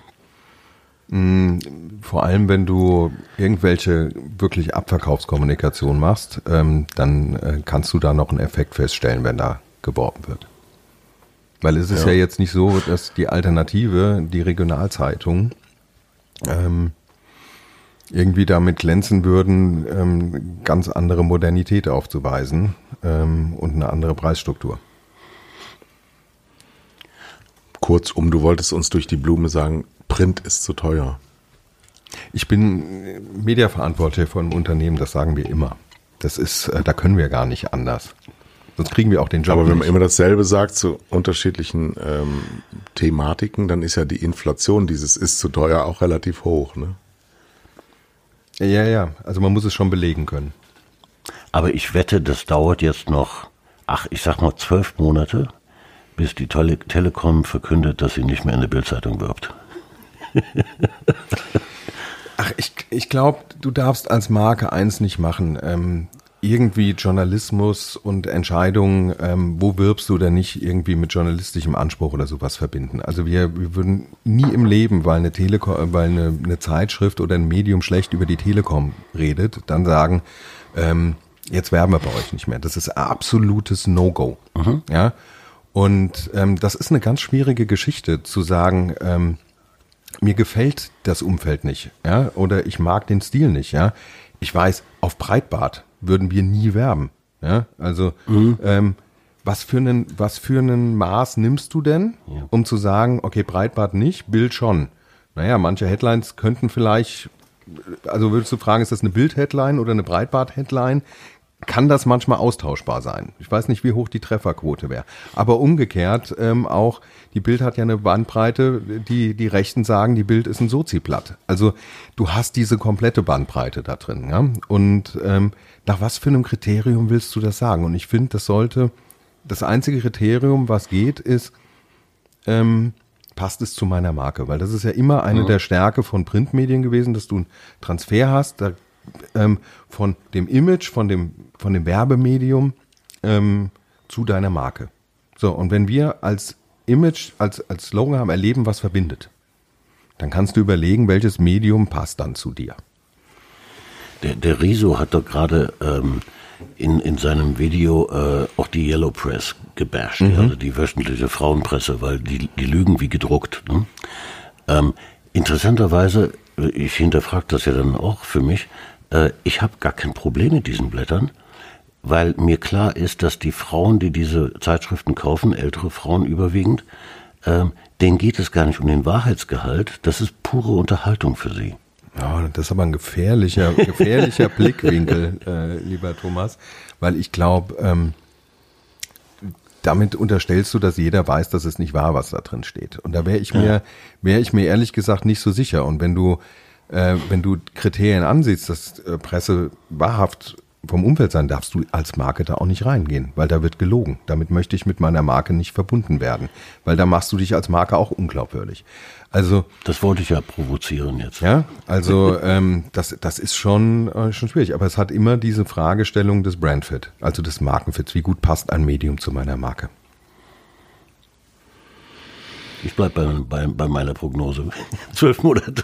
Vor allem, wenn du irgendwelche wirklich Abverkaufskommunikation machst, ähm, dann äh, kannst du da noch einen Effekt feststellen, wenn da geworben wird. Weil es ist ja, Ja. jetzt nicht so, dass die Alternative, die Regionalzeitung, ähm, irgendwie damit glänzen würden, ähm, ganz andere Modernität aufzuweisen ähm, und eine andere Preisstruktur. Kurzum, du wolltest uns durch die Blume sagen, Print ist zu teuer. Ich bin äh, Mediaverantwortlicher von einem Unternehmen, das sagen wir immer. Das ist, äh, da können wir gar nicht anders. Sonst kriegen wir auch den Job Aber wenn man immer dasselbe sagt zu unterschiedlichen ähm, Thematiken, dann ist ja die Inflation dieses ist zu teuer auch relativ hoch. Ne? Ja, ja, also man muss es schon belegen können. Aber ich wette, das dauert jetzt noch, ach, ich sag mal zwölf Monate, bis die Tele Telekom verkündet, dass sie nicht mehr in der Bildzeitung wirbt. [laughs] Ach, ich, ich glaube, du darfst als Marke eins nicht machen. Ähm, irgendwie Journalismus und Entscheidungen, ähm, wo wirbst du denn nicht irgendwie mit journalistischem Anspruch oder sowas verbinden. Also wir, wir würden nie im Leben, weil eine Telekom, weil eine, eine Zeitschrift oder ein Medium schlecht über die Telekom redet, dann sagen, ähm, jetzt werben wir bei euch nicht mehr. Das ist absolutes No-Go. Ja. Und ähm, das ist eine ganz schwierige Geschichte zu sagen, ähm, mir gefällt das Umfeld nicht, ja, oder ich mag den Stil nicht, ja. Ich weiß, auf Breitbart würden wir nie werben, ja. Also, ähm, was für einen, was für einen Maß nimmst du denn, um zu sagen, okay, Breitbart nicht, Bild schon? Naja, manche Headlines könnten vielleicht, also würdest du fragen, ist das eine Bild-Headline oder eine Breitbart-Headline? Kann das manchmal austauschbar sein? Ich weiß nicht, wie hoch die Trefferquote wäre. Aber umgekehrt ähm, auch, die Bild hat ja eine Bandbreite, die die Rechten sagen, die Bild ist ein Sozi-Blatt. Also du hast diese komplette Bandbreite da drin. Ja? Und ähm, nach was für einem Kriterium willst du das sagen? Und ich finde, das sollte, das einzige Kriterium, was geht, ist, ähm, passt es zu meiner Marke? Weil das ist ja immer eine der Stärke von Printmedien gewesen, dass du einen Transfer hast, da, ähm, von dem Image, von dem, von dem Werbemedium ähm, zu deiner Marke. So, und wenn wir als Image, als, als Slogan haben, erleben, was verbindet, dann kannst du überlegen, welches Medium passt dann zu dir. Der, der Riso hat doch gerade ähm, in, in seinem Video äh, auch die Yellow Press gebasht, mhm. also die wöchentliche Frauenpresse, weil die, die lügen wie gedruckt. Ne? Ähm, interessanterweise, ich hinterfrage das ja dann auch für mich, äh, ich habe gar kein Problem mit diesen Blättern, weil mir klar ist, dass die Frauen, die diese Zeitschriften kaufen, ältere Frauen überwiegend, äh, denen geht es gar nicht um den Wahrheitsgehalt, das ist pure Unterhaltung für sie. Ja, das ist aber ein gefährlicher, gefährlicher [laughs] Blickwinkel, äh, lieber Thomas, weil ich glaube, ähm, damit unterstellst du, dass jeder weiß, dass es nicht wahr, was da drin steht. Und da wäre ich mir, wäre ich mir ehrlich gesagt nicht so sicher. Und wenn du, äh, wenn du Kriterien ansiehst, dass äh, Presse wahrhaft vom Umfeld sein, darfst du als Marke da auch nicht reingehen, weil da wird gelogen. Damit möchte ich mit meiner Marke nicht verbunden werden, weil da machst du dich als Marke auch unglaubwürdig. Also das wollte ich ja provozieren jetzt. Ja, also ähm, das das ist schon äh, schon schwierig, aber es hat immer diese Fragestellung des Brandfit, also des Markenfits. Wie gut passt ein Medium zu meiner Marke? Ich bleibe bei, bei, bei, meiner Prognose. [laughs] Zwölf Monate.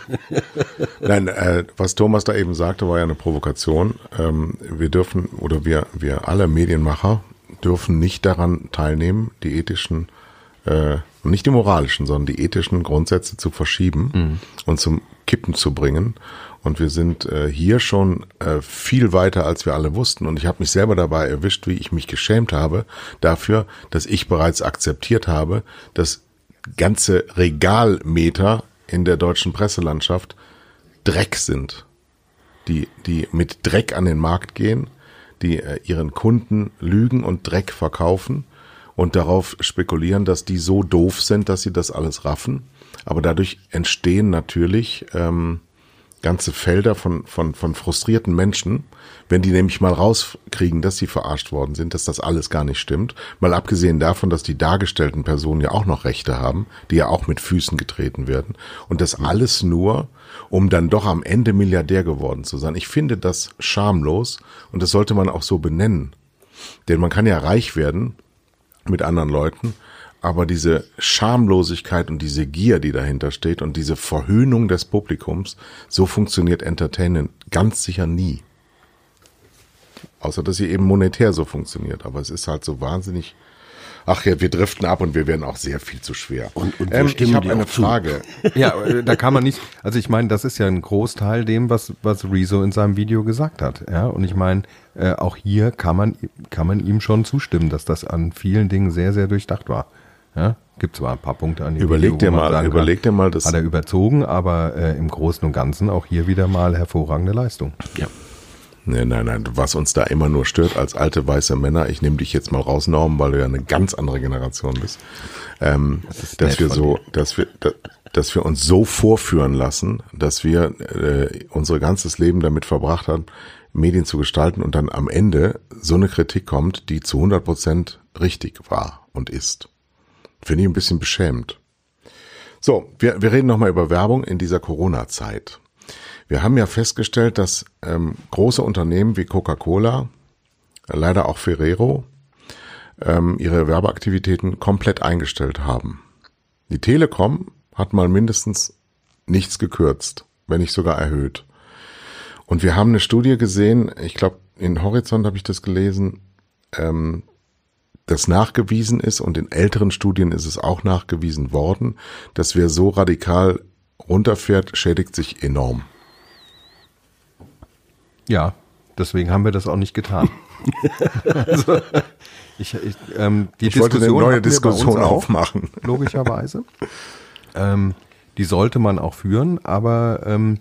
Nein, äh, was Thomas da eben sagte, war ja eine Provokation. Ähm, wir dürfen, oder wir, wir alle Medienmacher dürfen nicht daran teilnehmen, die ethischen, äh, nicht die moralischen, sondern die ethischen Grundsätze zu verschieben mhm. und zum Kippen zu bringen. Und wir sind äh, hier schon äh, viel weiter, als wir alle wussten. Und ich habe mich selber dabei erwischt, wie ich mich geschämt habe dafür, dass ich bereits akzeptiert habe, dass ganze Regalmeter in der deutschen Presselandschaft Dreck sind, die, die mit Dreck an den Markt gehen, die äh, ihren Kunden lügen und Dreck verkaufen und darauf spekulieren, dass die so doof sind, dass sie das alles raffen. Aber dadurch entstehen natürlich ähm, ganze Felder von, von, von frustrierten Menschen, wenn die nämlich mal rauskriegen, dass sie verarscht worden sind, dass das alles gar nicht stimmt. Mal abgesehen davon, dass die dargestellten Personen ja auch noch Rechte haben, die ja auch mit Füßen getreten werden. Und das alles nur, um dann doch am Ende Milliardär geworden zu sein. Ich finde das schamlos und das sollte man auch so benennen. Denn man kann ja reich werden mit anderen Leuten aber diese Schamlosigkeit und diese Gier, die dahinter steht und diese Verhöhnung des Publikums, so funktioniert Entertainment ganz sicher nie. Außer dass sie eben monetär so funktioniert. Aber es ist halt so wahnsinnig. Ach ja, wir driften ab und wir werden auch sehr viel zu schwer. Und, und ähm, ich habe eine Frage. [laughs] ja, äh, da kann man nicht. Also ich meine, das ist ja ein Großteil dem, was was Rezo in seinem Video gesagt hat. Ja, und ich meine, äh, auch hier kann man kann man ihm schon zustimmen, dass das an vielen Dingen sehr sehr durchdacht war. Ja, gibt zwar ein paar Punkte an die Überleg Video, dir mal, überleg dir mal das. Hat er überzogen, aber äh, im Großen und Ganzen auch hier wieder mal hervorragende Leistung. Ja. Nee, nein, nein, was uns da immer nur stört als alte weiße Männer, ich nehme dich jetzt mal raus, Norm, weil du ja eine ganz andere Generation bist, ähm, das dass wir so, dass wir, dass wir uns so vorführen lassen, dass wir äh, unser ganzes Leben damit verbracht haben, Medien zu gestalten und dann am Ende so eine Kritik kommt, die zu 100 Prozent richtig war und ist. Finde ich ein bisschen beschämt. So, wir, wir reden nochmal über Werbung in dieser Corona-Zeit. Wir haben ja festgestellt, dass ähm, große Unternehmen wie Coca-Cola, leider auch Ferrero, ähm, ihre Werbeaktivitäten komplett eingestellt haben. Die Telekom hat mal mindestens nichts gekürzt, wenn nicht sogar erhöht. Und wir haben eine Studie gesehen, ich glaube, in Horizont habe ich das gelesen, ähm, das nachgewiesen ist und in älteren Studien ist es auch nachgewiesen worden, dass wer so radikal runterfährt, schädigt sich enorm. Ja, deswegen haben wir das auch nicht getan. [laughs] also, ich, ich, ähm, die ich wollte eine neue Diskussion aufmachen. Auch, logischerweise. ähm, die sollte man auch führen, aber ähm,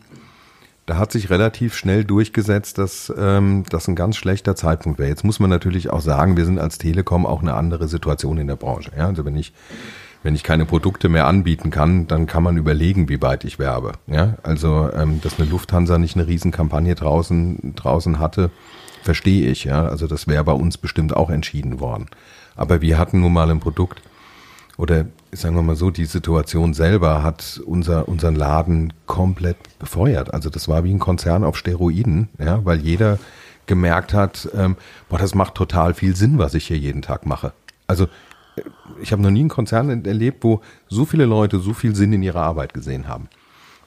da hat sich relativ schnell durchgesetzt, dass ähm, das ein ganz schlechter Zeitpunkt wäre. Jetzt muss man natürlich auch sagen, wir sind als Telekom auch eine andere Situation in der Branche. Ja? Also wenn ich wenn ich keine Produkte mehr anbieten kann, dann kann man überlegen, wie weit ich werbe. Ja? Also ähm, dass eine Lufthansa nicht eine Riesenkampagne draußen draußen hatte, verstehe ich. Ja? Also das wäre bei uns bestimmt auch entschieden worden. Aber wir hatten nun mal ein Produkt, oder sagen wir mal so, die Situation selber hat unser, unseren Laden komplett befeuert. Also das war wie ein Konzern auf Steroiden, ja, weil jeder gemerkt hat, ähm, boah, das macht total viel Sinn, was ich hier jeden Tag mache. Also äh, ich habe noch nie einen Konzern erlebt, wo so viele Leute so viel Sinn in ihrer Arbeit gesehen haben.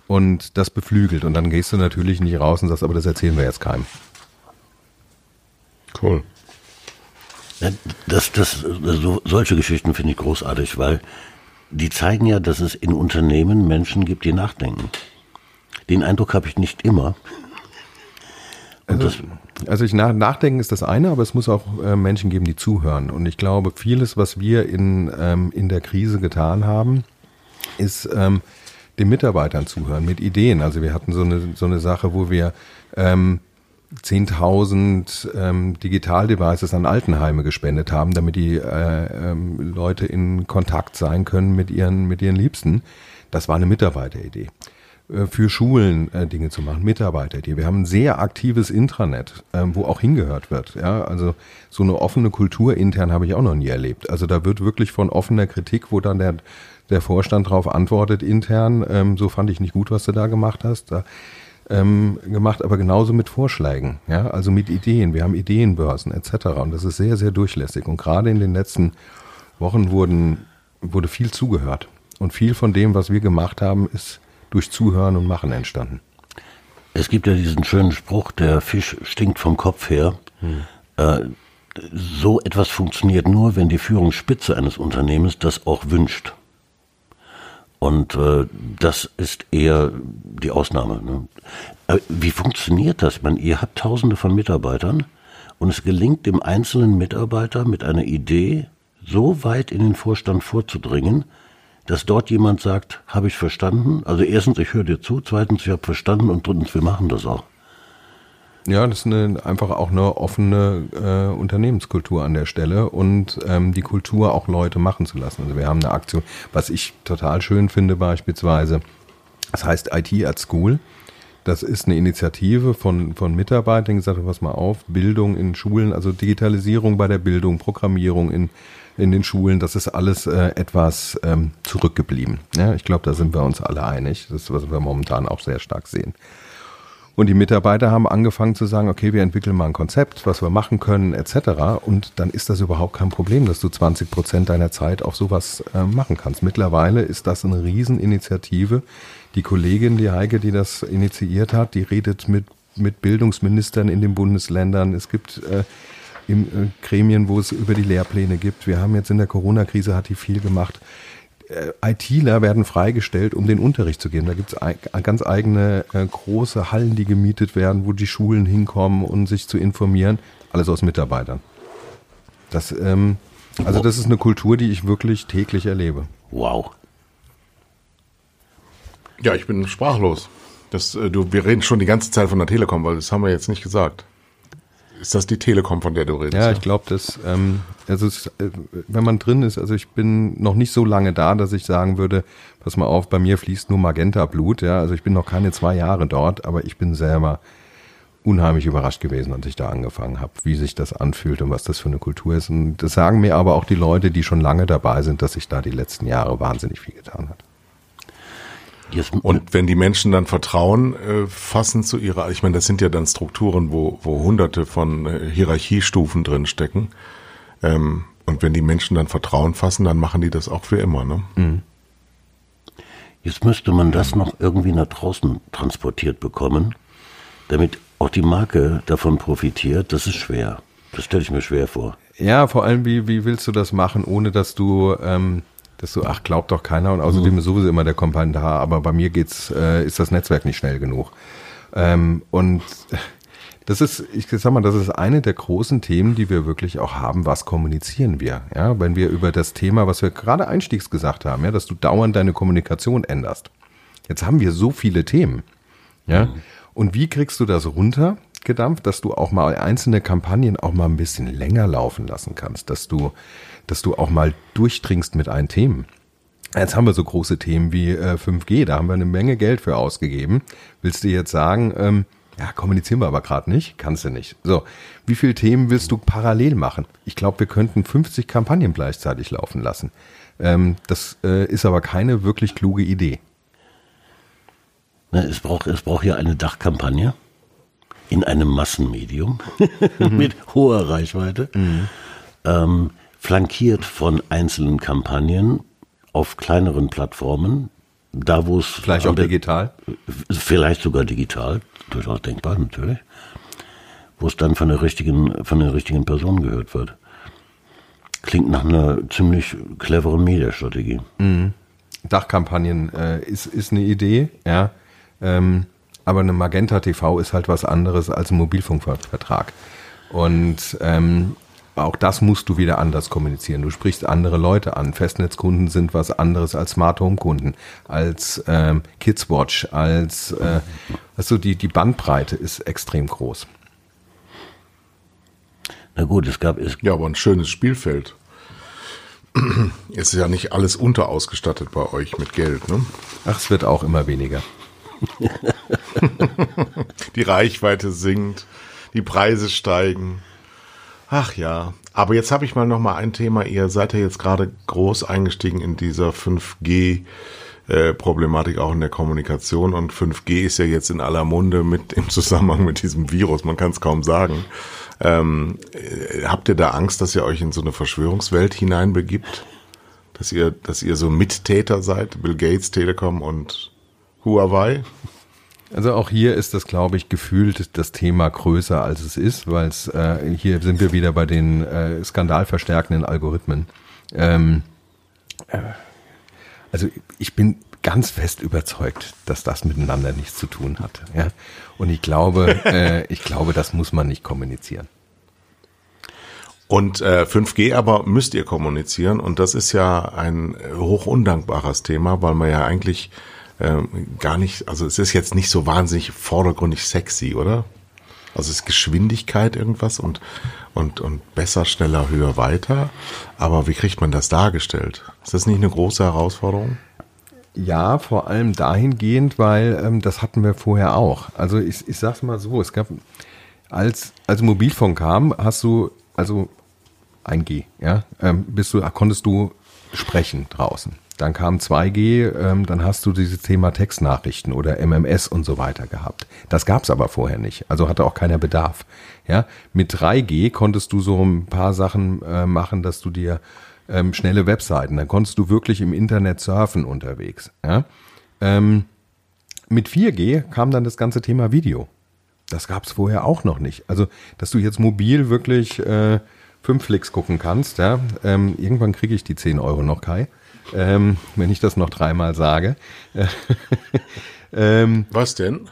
Und das beflügelt. Und dann gehst du natürlich nicht raus und sagst, aber das erzählen wir jetzt keinem. Cool. Das, das, so, solche Geschichten finde ich großartig, weil die zeigen ja, dass es in Unternehmen Menschen gibt, die nachdenken. Den Eindruck habe ich nicht immer. Also, also ich nach, nachdenken ist das eine, aber es muss auch äh, Menschen geben, die zuhören. Und ich glaube, vieles, was wir in, ähm, in der Krise getan haben, ist ähm, den Mitarbeitern zuhören mit Ideen. Also wir hatten so eine, so eine Sache, wo wir ähm, 10.000 ähm, Digital-Devices an Altenheime gespendet haben, damit die äh, ähm, Leute in Kontakt sein können mit ihren, mit ihren Liebsten. Das war eine Mitarbeiteridee. Äh, für Schulen äh, Dinge zu machen, Mitarbeiteridee. Wir haben ein sehr aktives Intranet, äh, wo auch hingehört wird. Ja, also so eine offene Kultur intern habe ich auch noch nie erlebt. Also da wird wirklich von offener Kritik, wo dann der, der Vorstand darauf antwortet intern, ähm, so fand ich nicht gut, was du da gemacht hast. Da, ähm, gemacht, aber genauso mit Vorschlägen, ja, also mit Ideen. Wir haben Ideenbörsen etc. Und das ist sehr, sehr durchlässig. Und gerade in den letzten Wochen wurden, wurde viel zugehört. Und viel von dem, was wir gemacht haben, ist durch Zuhören und Machen entstanden. Es gibt ja diesen schönen Spruch, der Fisch stinkt vom Kopf her. Hm. Äh, so etwas funktioniert nur, wenn die Führungsspitze eines Unternehmens das auch wünscht. Und äh, das ist eher die Ausnahme. Ne? Äh, wie funktioniert das? Man, ihr habt Tausende von Mitarbeitern und es gelingt dem einzelnen Mitarbeiter mit einer Idee so weit in den Vorstand vorzudringen, dass dort jemand sagt, habe ich verstanden. Also erstens, ich höre dir zu, zweitens, ich habe verstanden und drittens, wir machen das auch. Ja, das ist eine, einfach auch eine offene äh, Unternehmenskultur an der Stelle und ähm, die Kultur auch Leute machen zu lassen. Also wir haben eine Aktion, was ich total schön finde beispielsweise, das heißt IT at School. Das ist eine Initiative von, von Mitarbeitern, gesagt pass mal auf, Bildung in Schulen, also Digitalisierung bei der Bildung, Programmierung in, in den Schulen, das ist alles äh, etwas ähm, zurückgeblieben. Ja, ich glaube, da sind wir uns alle einig. Das ist, was wir momentan auch sehr stark sehen. Und die Mitarbeiter haben angefangen zu sagen, okay, wir entwickeln mal ein Konzept, was wir machen können, etc. Und dann ist das überhaupt kein Problem, dass du 20 Prozent deiner Zeit auf sowas äh, machen kannst. Mittlerweile ist das eine Rieseninitiative. Die Kollegin, die Heike, die das initiiert hat, die redet mit, mit Bildungsministern in den Bundesländern. Es gibt äh, im, äh, Gremien, wo es über die Lehrpläne gibt. Wir haben jetzt in der Corona-Krise, hat die viel gemacht ITler werden freigestellt, um den Unterricht zu geben. Da gibt es ganz eigene äh, große Hallen, die gemietet werden, wo die Schulen hinkommen, um sich zu informieren. Alles aus Mitarbeitern. Das, ähm, also das ist eine Kultur, die ich wirklich täglich erlebe. Wow. Ja, ich bin sprachlos. Das, äh, du, wir reden schon die ganze Zeit von der Telekom, weil das haben wir jetzt nicht gesagt. Ist das die Telekom, von der du redest? Ja, ich glaube, dass, ähm, also es, äh, wenn man drin ist, also ich bin noch nicht so lange da, dass ich sagen würde, pass mal auf, bei mir fließt nur Magenta-Blut, ja, also ich bin noch keine zwei Jahre dort, aber ich bin selber unheimlich überrascht gewesen, als ich da angefangen habe, wie sich das anfühlt und was das für eine Kultur ist. Und das sagen mir aber auch die Leute, die schon lange dabei sind, dass sich da die letzten Jahre wahnsinnig viel getan hat. Und wenn die Menschen dann Vertrauen äh, fassen zu ihrer, ich meine, das sind ja dann Strukturen, wo, wo hunderte von äh, Hierarchiestufen drin stecken. Ähm, und wenn die Menschen dann Vertrauen fassen, dann machen die das auch für immer. Ne? Mhm. Jetzt müsste man das noch irgendwie nach draußen transportiert bekommen, damit auch die Marke davon profitiert. Das ist schwer. Das stelle ich mir schwer vor. Ja, vor allem, wie, wie willst du das machen, ohne dass du ähm, dass du, ach, glaubt doch keiner und außerdem mhm. ist sowieso immer der Kommentar, aber bei mir geht's, äh, ist das Netzwerk nicht schnell genug. Ähm, und [laughs] das ist, ich sag mal, das ist eine der großen Themen, die wir wirklich auch haben. Was kommunizieren wir? Ja, wenn wir über das Thema, was wir gerade einstiegs gesagt haben, ja, dass du dauernd deine Kommunikation änderst. Jetzt haben wir so viele Themen. Ja, mhm. und wie kriegst du das runter? gedampft, dass du auch mal einzelne Kampagnen auch mal ein bisschen länger laufen lassen kannst, dass du dass du auch mal durchdringst mit einen Themen. Jetzt haben wir so große Themen wie äh, 5G, da haben wir eine Menge Geld für ausgegeben. Willst du jetzt sagen, ähm, ja, kommunizieren wir aber gerade nicht? Kannst du nicht. So, wie viele Themen willst du parallel machen? Ich glaube, wir könnten 50 Kampagnen gleichzeitig laufen lassen. Ähm, das äh, ist aber keine wirklich kluge Idee. Na, es braucht, es braucht ja eine Dachkampagne in einem Massenmedium [laughs] mit hoher Reichweite. Mhm. Ähm, flankiert von einzelnen Kampagnen auf kleineren Plattformen, da wo es Vielleicht auch digital. vielleicht sogar digital, durchaus denkbar natürlich, wo es dann von der richtigen, von der richtigen Person gehört wird. Klingt nach einer ziemlich cleveren Mediastrategie. Dachkampagnen äh, ist, ist eine Idee, ja. Ähm, aber eine Magenta TV ist halt was anderes als ein Mobilfunkvertrag. Und ähm, auch das musst du wieder anders kommunizieren. Du sprichst andere Leute an. Festnetzkunden sind was anderes als Smart Home Kunden, als ähm, Kidswatch, als äh, also die, die Bandbreite ist extrem groß. Na gut, es gab, es, Ja, aber ein schönes Spielfeld. Es ist ja nicht alles unterausgestattet bei euch mit Geld, ne? Ach, es wird auch immer weniger. [laughs] Die Reichweite sinkt, die Preise steigen. Ach ja, aber jetzt habe ich mal noch mal ein Thema. Ihr seid ja jetzt gerade groß eingestiegen in dieser 5G äh, Problematik auch in der Kommunikation und 5G ist ja jetzt in aller Munde mit im Zusammenhang mit diesem Virus. Man kann es kaum sagen. Ähm, äh, habt ihr da Angst, dass ihr euch in so eine Verschwörungswelt hineinbegibt? Dass ihr, dass ihr so Mittäter seid? Bill Gates, Telekom und Huawei? Also auch hier ist das, glaube ich, gefühlt das Thema größer, als es ist, weil es äh, hier sind wir wieder bei den äh, skandalverstärkenden Algorithmen. Ähm, äh, also ich bin ganz fest überzeugt, dass das miteinander nichts zu tun hat. Ja? Und ich glaube, [laughs] äh, ich glaube, das muss man nicht kommunizieren. Und äh, 5G aber müsst ihr kommunizieren und das ist ja ein hoch undankbares Thema, weil man ja eigentlich ähm, gar nicht, also es ist jetzt nicht so wahnsinnig vordergründig sexy, oder? Also es ist Geschwindigkeit irgendwas und und und besser, schneller, höher, weiter. Aber wie kriegt man das dargestellt? Ist das nicht eine große Herausforderung? Ja, vor allem dahingehend, weil ähm, das hatten wir vorher auch. Also ich, ich sag's mal so, es gab, als, als Mobilfunk kam, hast du, also 1G, ja, ähm, bist du, konntest du sprechen draußen. Dann kam 2G, ähm, dann hast du dieses Thema Textnachrichten oder MMS und so weiter gehabt. Das gab's aber vorher nicht, also hatte auch keiner Bedarf. Ja, mit 3G konntest du so ein paar Sachen äh, machen, dass du dir ähm, schnelle Webseiten, dann konntest du wirklich im Internet surfen unterwegs. Ja? Ähm, mit 4G kam dann das ganze Thema Video. Das gab's vorher auch noch nicht. Also, dass du jetzt mobil wirklich äh, fünf Flicks gucken kannst, ja. Ähm, irgendwann kriege ich die 10 Euro noch, Kai. Ähm, wenn ich das noch dreimal sage. [laughs] ähm, Was denn?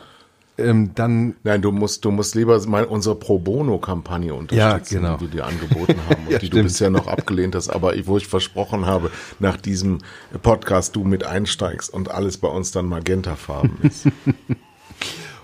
ähm, dann Nein, du musst, du musst lieber mal unsere Pro Bono-Kampagne unterstützen, genau. die wir dir angeboten haben [laughs] und Ja, die du stimmt. bisher noch abgelehnt hast, aber wo ich versprochen habe, nach diesem Podcast du mit einsteigst und alles bei uns dann magentafarben ist. [laughs]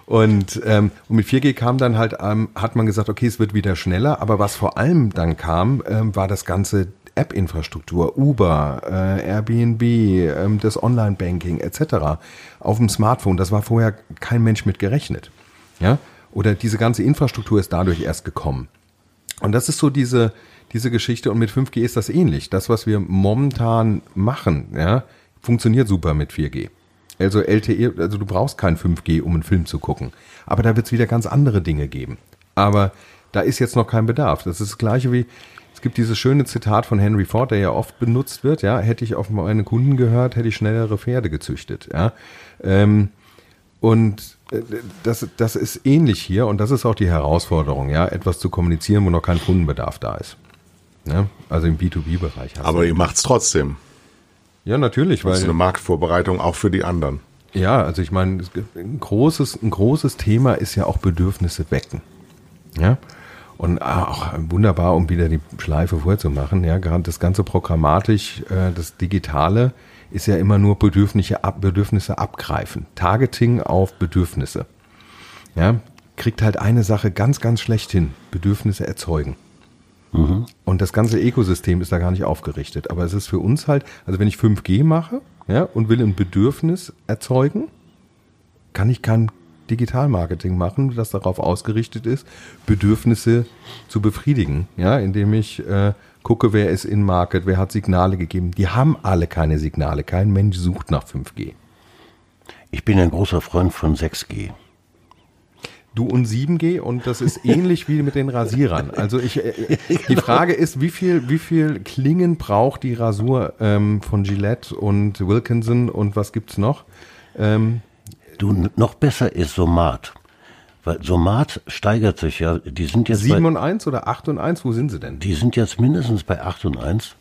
Und, ähm, und mit 4G kam dann halt, ähm, hat man gesagt, okay, es wird wieder schneller, aber was vor allem dann kam, ähm, war das ganze App-Infrastruktur, Uber, äh, Airbnb, ähm, das Online-Banking etc. auf dem Smartphone. Das war vorher kein Mensch mit gerechnet. Ja? Oder diese ganze Infrastruktur ist dadurch erst gekommen. Und das ist so diese, diese Geschichte. Und mit 5G ist das ähnlich. Das, was wir momentan machen, ja, funktioniert super mit 4G. Also LTE, also du brauchst kein 5G, um einen Film zu gucken. Aber da wird es wieder ganz andere Dinge geben. Aber da ist jetzt noch kein Bedarf. Das ist das gleiche wie, gibt dieses schöne Zitat von Henry Ford, der ja oft benutzt wird, ja, hätte ich auf meine Kunden gehört, hätte ich schnellere Pferde gezüchtet, ja. Ähm, und äh, das, das ist ähnlich hier und das ist auch die Herausforderung, ja, etwas zu kommunizieren, wo noch kein Kundenbedarf da ist. Ja, also im B2B-Bereich. hast Aber ihr macht's trotzdem. ja, natürlich, Das ist eine weil Marktvorbereitung auch für die anderen. ja, also ich meine, es ein großes, ein großes Thema ist ja auch Bedürfnisse wecken. Ja. Und auch wunderbar, um wieder die Schleife vorzumachen, ja, gerade das ganze programmatisch, äh, das Digitale ist ja immer nur Bedürfnisse, Bedürfnisse abgreifen. Targeting auf Bedürfnisse. Ja, kriegt halt eine Sache ganz, ganz schlecht hin. Bedürfnisse erzeugen. Und das ganze Ökosystem ist da gar nicht aufgerichtet. Aber es ist für uns halt, also wenn ich 5G mache, ja, und will ein Bedürfnis erzeugen, kann ich kein Digitalmarketing machen, das darauf ausgerichtet ist, Bedürfnisse zu befriedigen, ja, indem ich äh, gucke, wer ist in Market, wer hat Signale gegeben. Die haben alle keine Signale. Kein Mensch sucht nach 5G. ich bin ein großer Freund von 6G. Du und 7G und das ist ähnlich wie mit den Rasierern. Also ich, äh, [laughs] die Frage ist, wie viel, wie viel Klingen braucht die Rasur ähm, von Gillette und Wilkinson und was gibt's noch? Ähm, Du, noch besser ist Somat. Weil Somat steigert sich ja. Die sind jetzt 7 bei, und 1 oder 8 und 1, wo sind sie denn? die sind jetzt mindestens bei 8 und 1.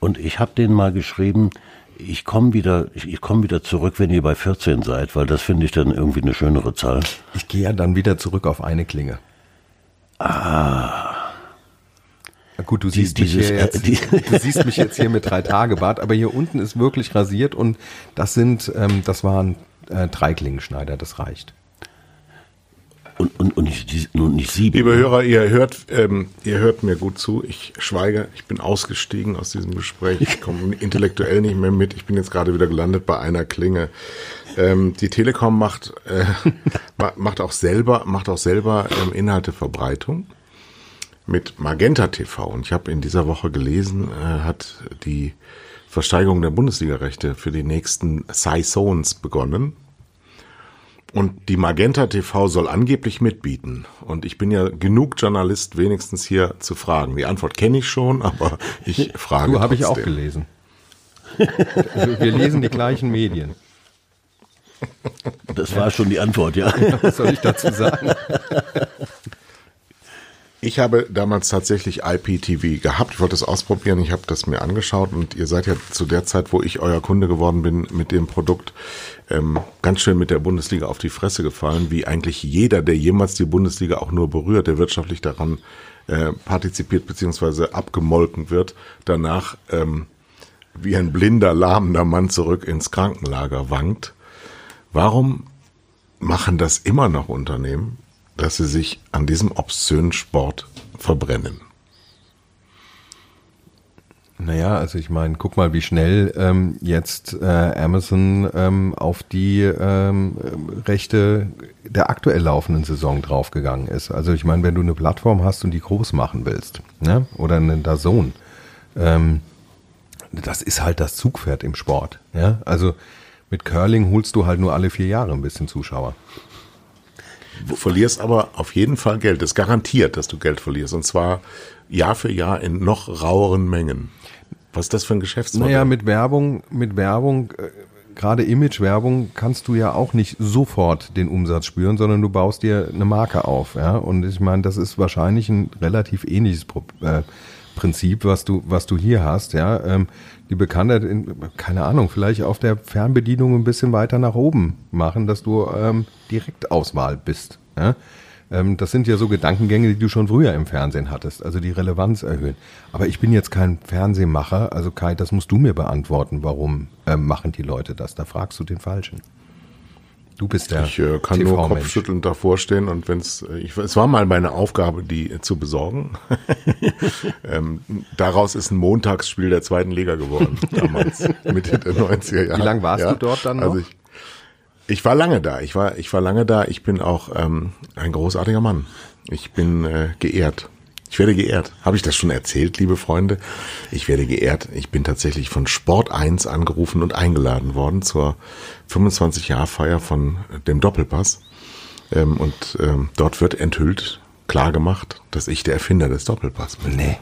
Und ich habe denen mal geschrieben, ich komme wieder, ich, ich komme wieder zurück, wenn ihr bei 14 seid, weil das finde ich dann irgendwie eine schönere Zahl. Ich gehe ja dann wieder zurück auf eine Klinge. Ah. Gut, du siehst, mich dieses, jetzt, die- du siehst mich jetzt hier mit drei Tage Bart, aber hier unten ist wirklich rasiert und das sind, ähm, das waren äh, drei Klingenschneider, das reicht. Und, und, und, nicht, und nicht sieben. Liebe Hörer, ihr hört, ähm, ihr hört mir gut zu. Ich schweige. Ich bin ausgestiegen aus diesem Gespräch. Ich komme [laughs] intellektuell nicht mehr mit. Ich bin jetzt gerade wieder gelandet bei einer Klinge. Ähm, die Telekom macht äh, [laughs] ma- macht auch selber macht auch selber ähm, Inhalteverbreitung mit Magenta TV. Und ich habe in dieser Woche gelesen, äh, hat die Versteigerung der Bundesligarechte für die nächsten Saisons begonnen. Und die Magenta TV soll angeblich mitbieten. Und ich bin ja genug Journalist, wenigstens hier zu fragen. Die Antwort kenne ich schon, [laughs] aber ich frage. Du habe ich auch gelesen. Also wir lesen die gleichen Medien. Das war schon die Antwort, ja. [laughs] Was soll ich dazu sagen? [laughs] Ich habe damals tatsächlich IPTV gehabt. Ich wollte es ausprobieren. Ich habe das mir angeschaut und ihr seid ja zu der Zeit, wo ich euer Kunde geworden bin mit dem Produkt, ähm, ganz schön mit der Bundesliga auf die Fresse gefallen, wie eigentlich jeder, der jemals die Bundesliga auch nur berührt, der wirtschaftlich daran äh, partizipiert beziehungsweise abgemolken wird, danach ähm, wie ein blinder, lahmender Mann zurück ins Krankenlager wankt. Warum machen das immer noch Unternehmen, dass sie sich an diesem obszönen Sport verbrennen? Naja, also ich meine, guck mal, wie schnell ähm, jetzt äh, Amazon ähm, auf die ähm, Rechte der aktuell laufenden Saison draufgegangen ist. Also ich meine, wenn du eine Plattform hast und die groß machen willst, ne? oder einen Dazone, ähm, das ist halt das Zugpferd im Sport. Ja? Also mit Curling holst du halt nur alle vier Jahre ein bisschen Zuschauer. Du verlierst aber auf jeden Fall Geld. Es ist garantiert, dass du Geld verlierst. Und zwar Jahr für Jahr in noch raueren Mengen. Was ist das für ein Geschäftsmodell? Naja, mit Werbung, mit Werbung, äh, gerade Image-Werbung, kannst du ja auch nicht sofort den Umsatz spüren, sondern du baust dir eine Marke auf. Ja? Und ich meine, das ist wahrscheinlich ein relativ ähnliches Pro äh, Prinzip, was du, was du hier hast. Ja? Die Bekanntheit, in, keine Ahnung, vielleicht auf der Fernbedienung ein bisschen weiter nach oben machen, dass du ähm, Direktauswahl bist. Ja? Ähm, das sind ja so Gedankengänge, die du schon früher im Fernsehen hattest, also die Relevanz erhöhen. Aber ich bin jetzt kein Fernsehmacher, also Kai, das musst du mir beantworten, warum ähm, machen die Leute das? Da fragst du den Falschen. Du bist der Ich äh, kann nur kopfschüttelnd davor stehen und wenn es, es war mal meine Aufgabe, die äh, zu besorgen. [laughs] ähm, daraus ist ein Montagsspiel der zweiten Liga geworden, [laughs] damals, Mitte der 90er Jahre. Wie lang warst du dort dann noch? Also ich, ich war lange da, ich war, ich war lange da, ich bin auch ähm, ein großartiger Mann. Ich bin äh, geehrt. Ich werde geehrt. Habe ich das schon erzählt, liebe Freunde? Ich werde geehrt. Ich bin tatsächlich von Sport 1 angerufen und eingeladen worden zur 25-Jahr-Feier von dem Doppelpass. Ähm, und ähm, dort wird enthüllt, klar gemacht, dass ich der Erfinder des Doppelpass bin. Nee.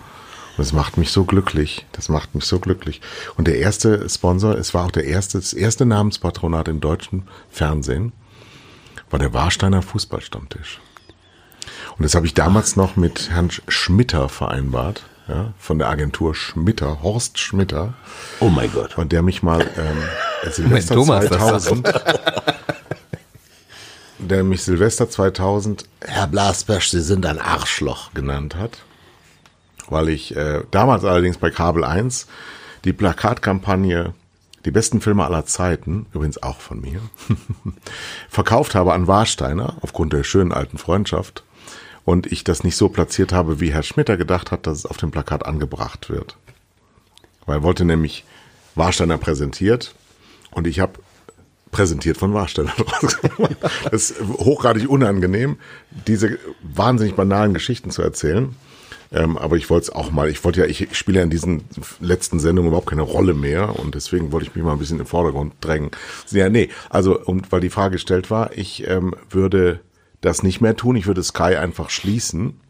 Und das macht mich so glücklich. Das macht mich so glücklich. Und der erste Sponsor, es war auch der erste, das erste Namenspatronat im deutschen Fernsehen, war der Warsteiner Fußballstammtisch. Und das habe ich damals noch mit Herrn Schmitter vereinbart, ja, von der Agentur Schmitter, Horst Schmitter, Oh mein Gott. und der mich mal ähm, [laughs] Silvester Thomas das 2000, [laughs] der mich Silvester 2000 Herr Blasberg, Sie sind ein Arschloch genannt hat, weil ich äh, damals allerdings bei Kabel 1 die Plakatkampagne die besten Filme aller Zeiten, übrigens auch von mir, [laughs] verkauft habe an Warsteiner aufgrund der schönen alten Freundschaft und ich das nicht so platziert habe, wie Herr Schmitter gedacht hat, dass es auf dem Plakat angebracht wird. Weil er wollte nämlich Warsteiner präsentiert und ich habe präsentiert von Warsteiner. [laughs] das ist hochgradig unangenehm, diese wahnsinnig banalen Geschichten zu erzählen. Ähm, aber ich wollte es auch mal, ich wollte ja, ich spiele ja in diesen letzten Sendungen überhaupt keine Rolle mehr und deswegen wollte ich mich mal ein bisschen im Vordergrund drängen. Ja, nee, also, um, weil die Frage gestellt war, ich ähm, würde das nicht mehr tun. Ich würde Sky einfach schließen,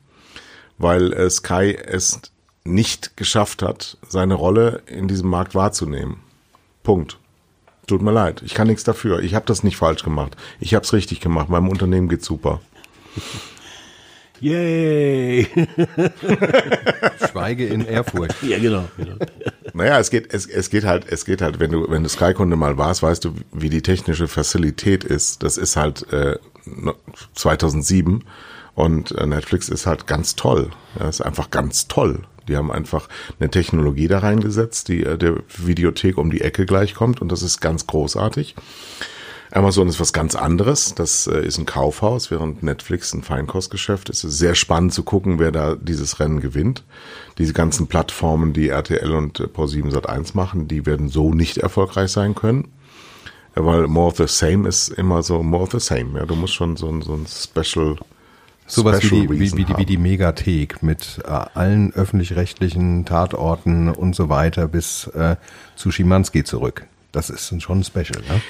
weil äh, Sky es nicht geschafft hat, seine Rolle in diesem Markt wahrzunehmen. Punkt. Tut mir leid, ich kann nichts dafür. Ich habe das nicht falsch gemacht. Ich habe es richtig gemacht. Meinem Unternehmen geht's super. Yay! [laughs] Schweige in Ehrfurcht. [laughs] ja, genau. genau. Naja, es geht, es, es geht halt, es geht halt, wenn du, wenn du Sky-Kunde mal warst, weißt du, wie die technische Facilität ist. Das ist halt äh, 2007 und äh, Netflix ist halt ganz toll. Ja, ist einfach ganz toll. Die haben einfach eine Technologie da reingesetzt, die äh, der Videothek um die Ecke gleich kommt und das ist ganz großartig. Amazon ist was ganz anderes. Das äh, ist ein Kaufhaus, während Netflix ein Feinkostgeschäft ist. Es ist sehr spannend zu gucken, wer da dieses Rennen gewinnt. Diese ganzen Plattformen, die RTL und äh, Pro7 Sat1 machen, die werden so nicht erfolgreich sein können. Ja, weil more of the same ist immer so more of the same. Ja, du musst schon so ein, so ein Special Sowas wie die, wie, wie, die, wie die Megathek mit äh, allen öffentlich-rechtlichen Tatorten und so weiter bis äh, zu Schimanski zurück. Das ist schon ein Special, ne?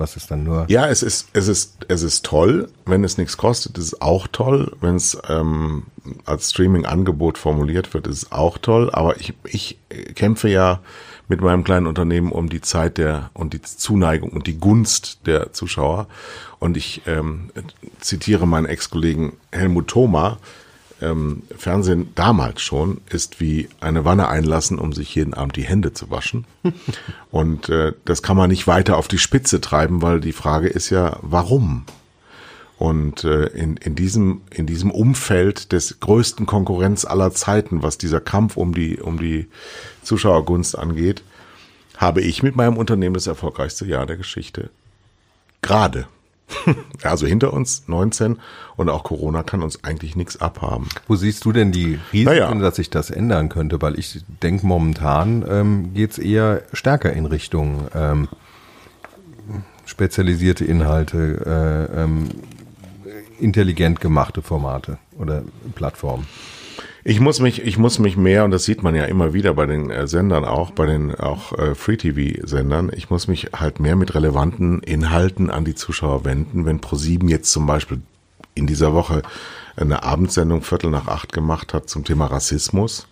Was ist dann nur. Ja, es ist, es ist, es ist toll, wenn es nichts kostet, ist es auch toll. Wenn es ähm, als Streaming-Angebot formuliert wird, ist es auch toll. Aber ich, ich kämpfe ja mit meinem kleinen Unternehmen um die Zeit der und die Zuneigung und die Gunst der Zuschauer. Und ich ähm, zitiere meinen Ex-Kollegen Helmut Thoma, ähm, Fernsehen damals schon ist wie eine Wanne einlassen, um sich jeden Abend die Hände zu waschen. [laughs] Und äh, das kann man nicht weiter auf die Spitze treiben, weil die Frage ist ja, warum? Und äh, in, in, diesem, in diesem Umfeld des größten Konkurrenz aller Zeiten, was dieser Kampf um die, um die Zuschauergunst angeht, habe ich mit meinem Unternehmen das erfolgreichste Jahr der Geschichte. Gerade. [laughs] Also hinter uns 19 und auch Corona kann uns eigentlich nichts abhaben. Wo siehst du denn die Risiken, Naja. dass sich das ändern könnte? Weil ich denke, momentan ähm, geht's eher stärker in Richtung ähm, spezialisierte Inhalte, äh, ähm, intelligent gemachte Formate oder Plattformen. Ich muss mich, ich muss mich mehr, und das sieht man ja immer wieder bei den äh, Sendern auch, bei den auch äh, Free-TV-Sendern, ich muss mich halt mehr mit relevanten Inhalten an die Zuschauer wenden. Wenn ProSieben jetzt zum Beispiel in dieser Woche eine Abendsendung Viertel nach acht gemacht hat zum Thema Rassismus,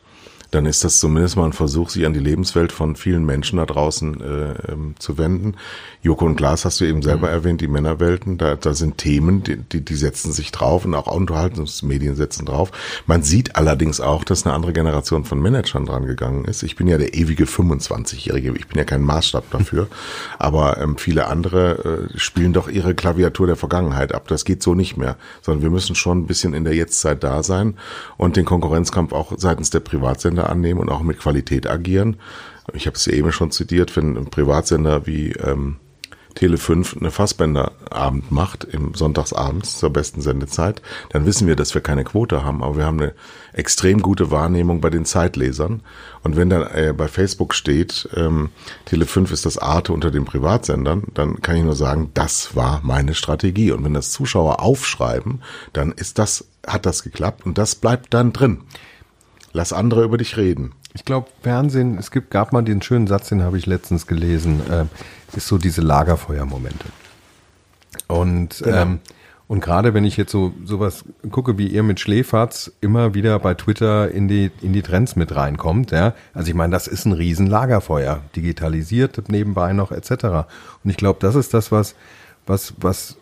dann ist das zumindest mal ein Versuch, sich an die Lebenswelt von vielen Menschen da draußen äh, ähm, zu wenden. Joko und Glas hast du eben selber erwähnt, die Männerwelten, da, da sind Themen, die, die, die setzen sich drauf und auch Unterhaltungsmedien setzen drauf. Man sieht allerdings auch, dass eine andere Generation von Managern dran gegangen ist. Ich bin ja der ewige 25-Jährige, ich bin ja kein Maßstab dafür, [laughs] aber ähm, viele andere äh, spielen doch ihre Klaviatur der Vergangenheit ab. Das geht so nicht mehr, sondern wir müssen schon ein bisschen in der Jetztzeit da sein und den Konkurrenzkampf auch seitens der Privatsender annehmen und auch mit Qualität agieren. Ich habe es ja eben schon zitiert, wenn ein Privatsender wie ähm, Tele 5 eine Fassbänderabend macht, im Sonntagsabends zur besten Sendezeit, dann wissen wir, dass wir keine Quote haben, aber wir haben eine extrem gute Wahrnehmung bei den Zeitlesern. Und wenn dann äh, bei Facebook steht, ähm, Tele 5 ist das Arte unter den Privatsendern, dann kann ich nur sagen, das war meine Strategie. Und wenn das Zuschauer aufschreiben, dann ist das, hat das geklappt und das bleibt dann drin. Lass andere über dich reden. Ich glaube, Fernsehen, es gibt, gab mal den schönen Satz, den habe ich letztens gelesen, äh, ist so diese Lagerfeuermomente. Und, Genau. ähm, und gerade wenn ich jetzt so sowas gucke, wie ihr mit Schläferz immer wieder bei Twitter in die, in die Trends mit reinkommt, ja, also ich meine, das ist ein riesen Lagerfeuer, digitalisiert nebenbei noch etc. Und ich glaube, das ist das, was, was, was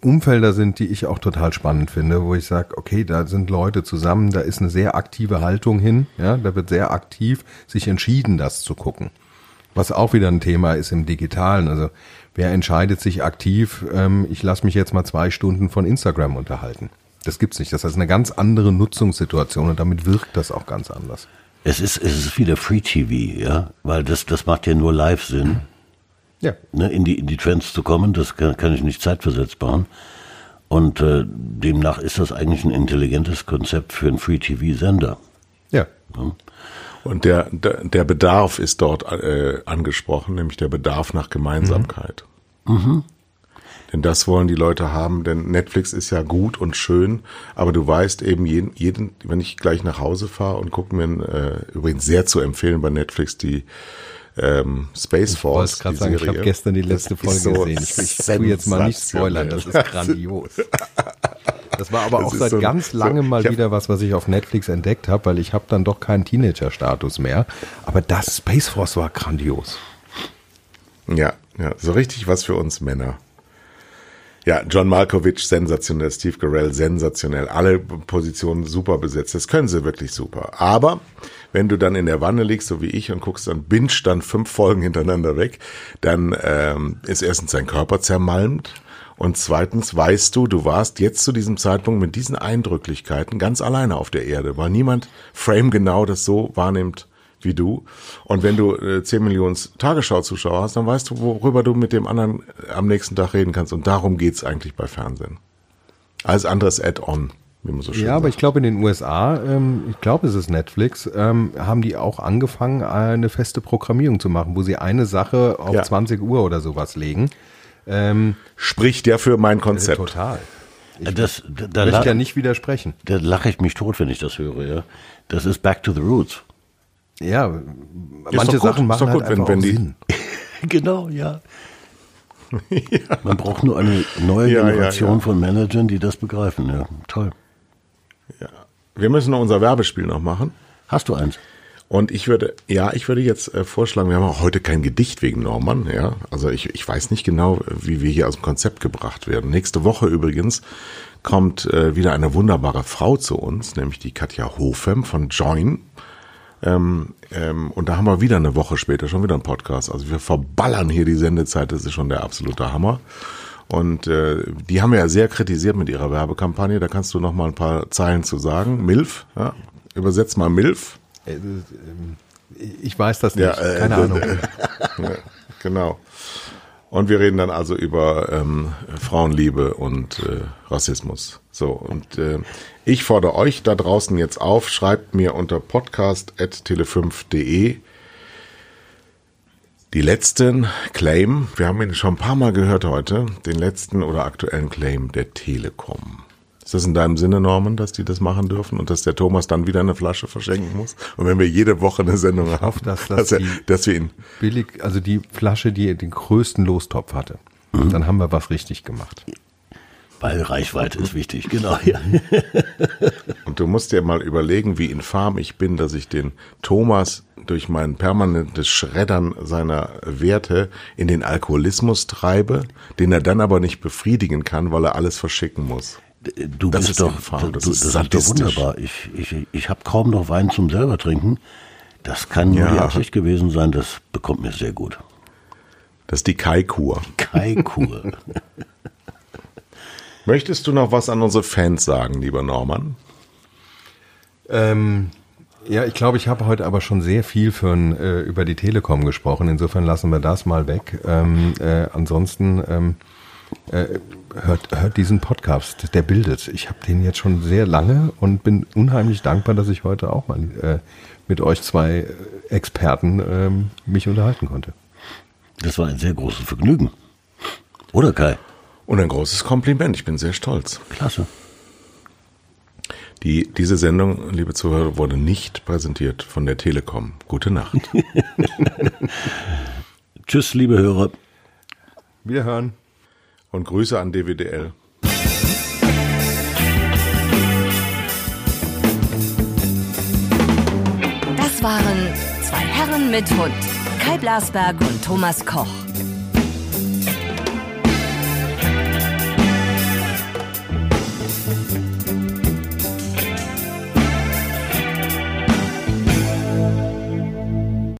Umfelder sind, die ich auch total spannend finde, wo ich sage, okay, da sind Leute zusammen, da ist eine sehr aktive Haltung hin, ja, da wird sehr aktiv sich entschieden, das zu gucken. Was auch wieder ein Thema ist im Digitalen. Also wer entscheidet sich aktiv, ähm, ich lasse mich jetzt mal zwei Stunden von Instagram unterhalten. Das gibt's nicht. Das ist eine ganz andere Nutzungssituation und damit wirkt das auch ganz anders. Es ist, es ist wieder Free TV, ja, weil das, das macht ja nur live Sinn, Ja. ne, in die, in die Trends zu kommen. Das kann, kann ich nicht zeitversetzt bauen. Und äh, demnach ist das eigentlich ein intelligentes Konzept für einen Free TV Sender. Ja. Und der, der, der Bedarf ist dort äh, angesprochen, nämlich der Bedarf nach Gemeinsamkeit. Denn das wollen die Leute haben, denn Netflix ist ja gut und schön, aber du weißt eben jeden, jeden wenn ich gleich nach Hause fahre und gucke mir, äh, übrigens sehr zu empfehlen bei Netflix die ähm, Space Ich wollte Force. gerade die sagen, ich habe gestern die letzte Folge so gesehen. Ich, ich tu jetzt mal nicht spoilern, das ist grandios. Das war aber Das auch seit so ganz so- langem mal hab- wieder was, was ich auf Netflix entdeckt habe, weil ich habe dann doch keinen Teenager-Status mehr. Aber das Space Force war grandios. Ja, ja, so richtig was für uns Männer. Ja, John Malkovich sensationell, Steve Carell sensationell, alle Positionen super besetzt. Das können sie wirklich super. Aber wenn du dann in der Wanne liegst, so wie ich, und guckst dann binge dann fünf Folgen hintereinander weg, dann ähm, ist erstens dein Körper zermalmt und zweitens weißt du, du warst jetzt zu diesem Zeitpunkt mit diesen Eindrücklichkeiten ganz alleine auf der Erde, weil niemand frame genau das so wahrnimmt wie du. Und wenn du äh, 10 Millionen Tagesschau-Zuschauer hast, dann weißt du, worüber du mit dem anderen äh, am nächsten Tag reden kannst. Und darum geht's eigentlich bei Fernsehen. Alles andere ist Add-on, wie man so schön Ja, aber sagt. ich glaube in den USA, ähm, ich glaube es ist Netflix, ähm, haben die auch angefangen, eine feste Programmierung zu machen, wo sie eine Sache auf Ja. 20 Uhr oder sowas legen. Ähm, Spricht ja für mein Konzept. total. Das, da, da, Ich möchte ja nicht widersprechen. da lache ich mich tot, wenn ich das höre. Ja. Das ist Back to the Roots. Ja, Ist manche Sachen machen halt gut, wenn- einfach wenn auch die- Sinn. [laughs] genau, ja. [laughs] Man braucht nur eine neue Ja, ja, Generation ja. von Managern, die das begreifen. Ja, toll. Wir müssen noch unser Werbespiel noch machen. Hast du eins? Und ich würde, ja, ich würde jetzt äh, vorschlagen, wir haben auch heute kein Gedicht wegen Norman, ja. Also ich, ich weiß nicht genau, wie wir hier aus dem Konzept gebracht werden. Nächste Woche übrigens kommt äh, wieder eine wunderbare Frau zu uns, nämlich die Katja Hofem von Join. Ähm, ähm, und da haben wir wieder eine Woche später schon wieder einen Podcast. Also wir verballern hier die Sendezeit, das ist schon der absolute Hammer. Und äh, die haben wir ja sehr kritisiert mit ihrer Werbekampagne. Da kannst du noch mal ein paar Zeilen zu sagen. Milf, ja, übersetzt mal Milf. Äh, ähm, Ich weiß das nicht, Ja, äh, keine äh, Ahnung. Genau. Und wir reden dann also über ähm, Frauenliebe und äh, Rassismus. So, und äh, ich fordere euch da draußen jetzt auf, schreibt mir unter podcast.tele5.de die letzten Claim, wir haben ihn schon ein paar Mal gehört heute, den letzten oder aktuellen Claim der Telekom. Ist das in deinem Sinne, Norman, dass die das machen dürfen und dass der Thomas dann wieder eine Flasche verschenken muss? Und wenn wir jede Woche eine Sendung haben, dass dass, das er, dass wir ihn Billig, also die Flasche, die den größten Lostopf hatte. Dann haben wir was richtig gemacht. Weil Reichweite ist wichtig, genau. Ja. [laughs] Und du musst dir mal überlegen, wie infam ich bin, dass ich den Thomas durch mein permanentes Schreddern seiner Werte in den Alkoholismus treibe, den er dann aber nicht befriedigen kann, weil er alles verschicken muss. Du Das bist ist doch, infam, du, das das, ist das ist doch wunderbar. Ich, ich, ich habe kaum noch Wein zum selber trinken. Das kann nur Ja. die Absicht gewesen sein. Das bekommt mir sehr gut. Das ist die Kai-Kur. Kai-Kur. [laughs] Möchtest du noch was an unsere Fans sagen, lieber Norman? Ähm, ja, ich glaube, ich habe heute aber schon sehr viel für, äh, über die Telekom gesprochen. Insofern lassen wir das mal weg. Ähm, äh, ansonsten ähm, äh, hört, hört diesen Podcast, der bildet. Ich habe den jetzt schon sehr lange und bin unheimlich dankbar, dass ich heute auch mal äh, mit euch zwei äh, Experten ähm, mich unterhalten konnte. Das war ein sehr großes Vergnügen. Oder Kai? Und ein großes Kompliment, ich bin sehr stolz. Klasse. Die, diese Sendung, liebe Zuhörer, wurde nicht präsentiert von der Telekom. Gute Nacht. [laughs] Tschüss, liebe Hörer. Wir hören. Und Grüße an DWDL. Das waren zwei Herren mit Hund. Kai Blasberg und Thomas Koch.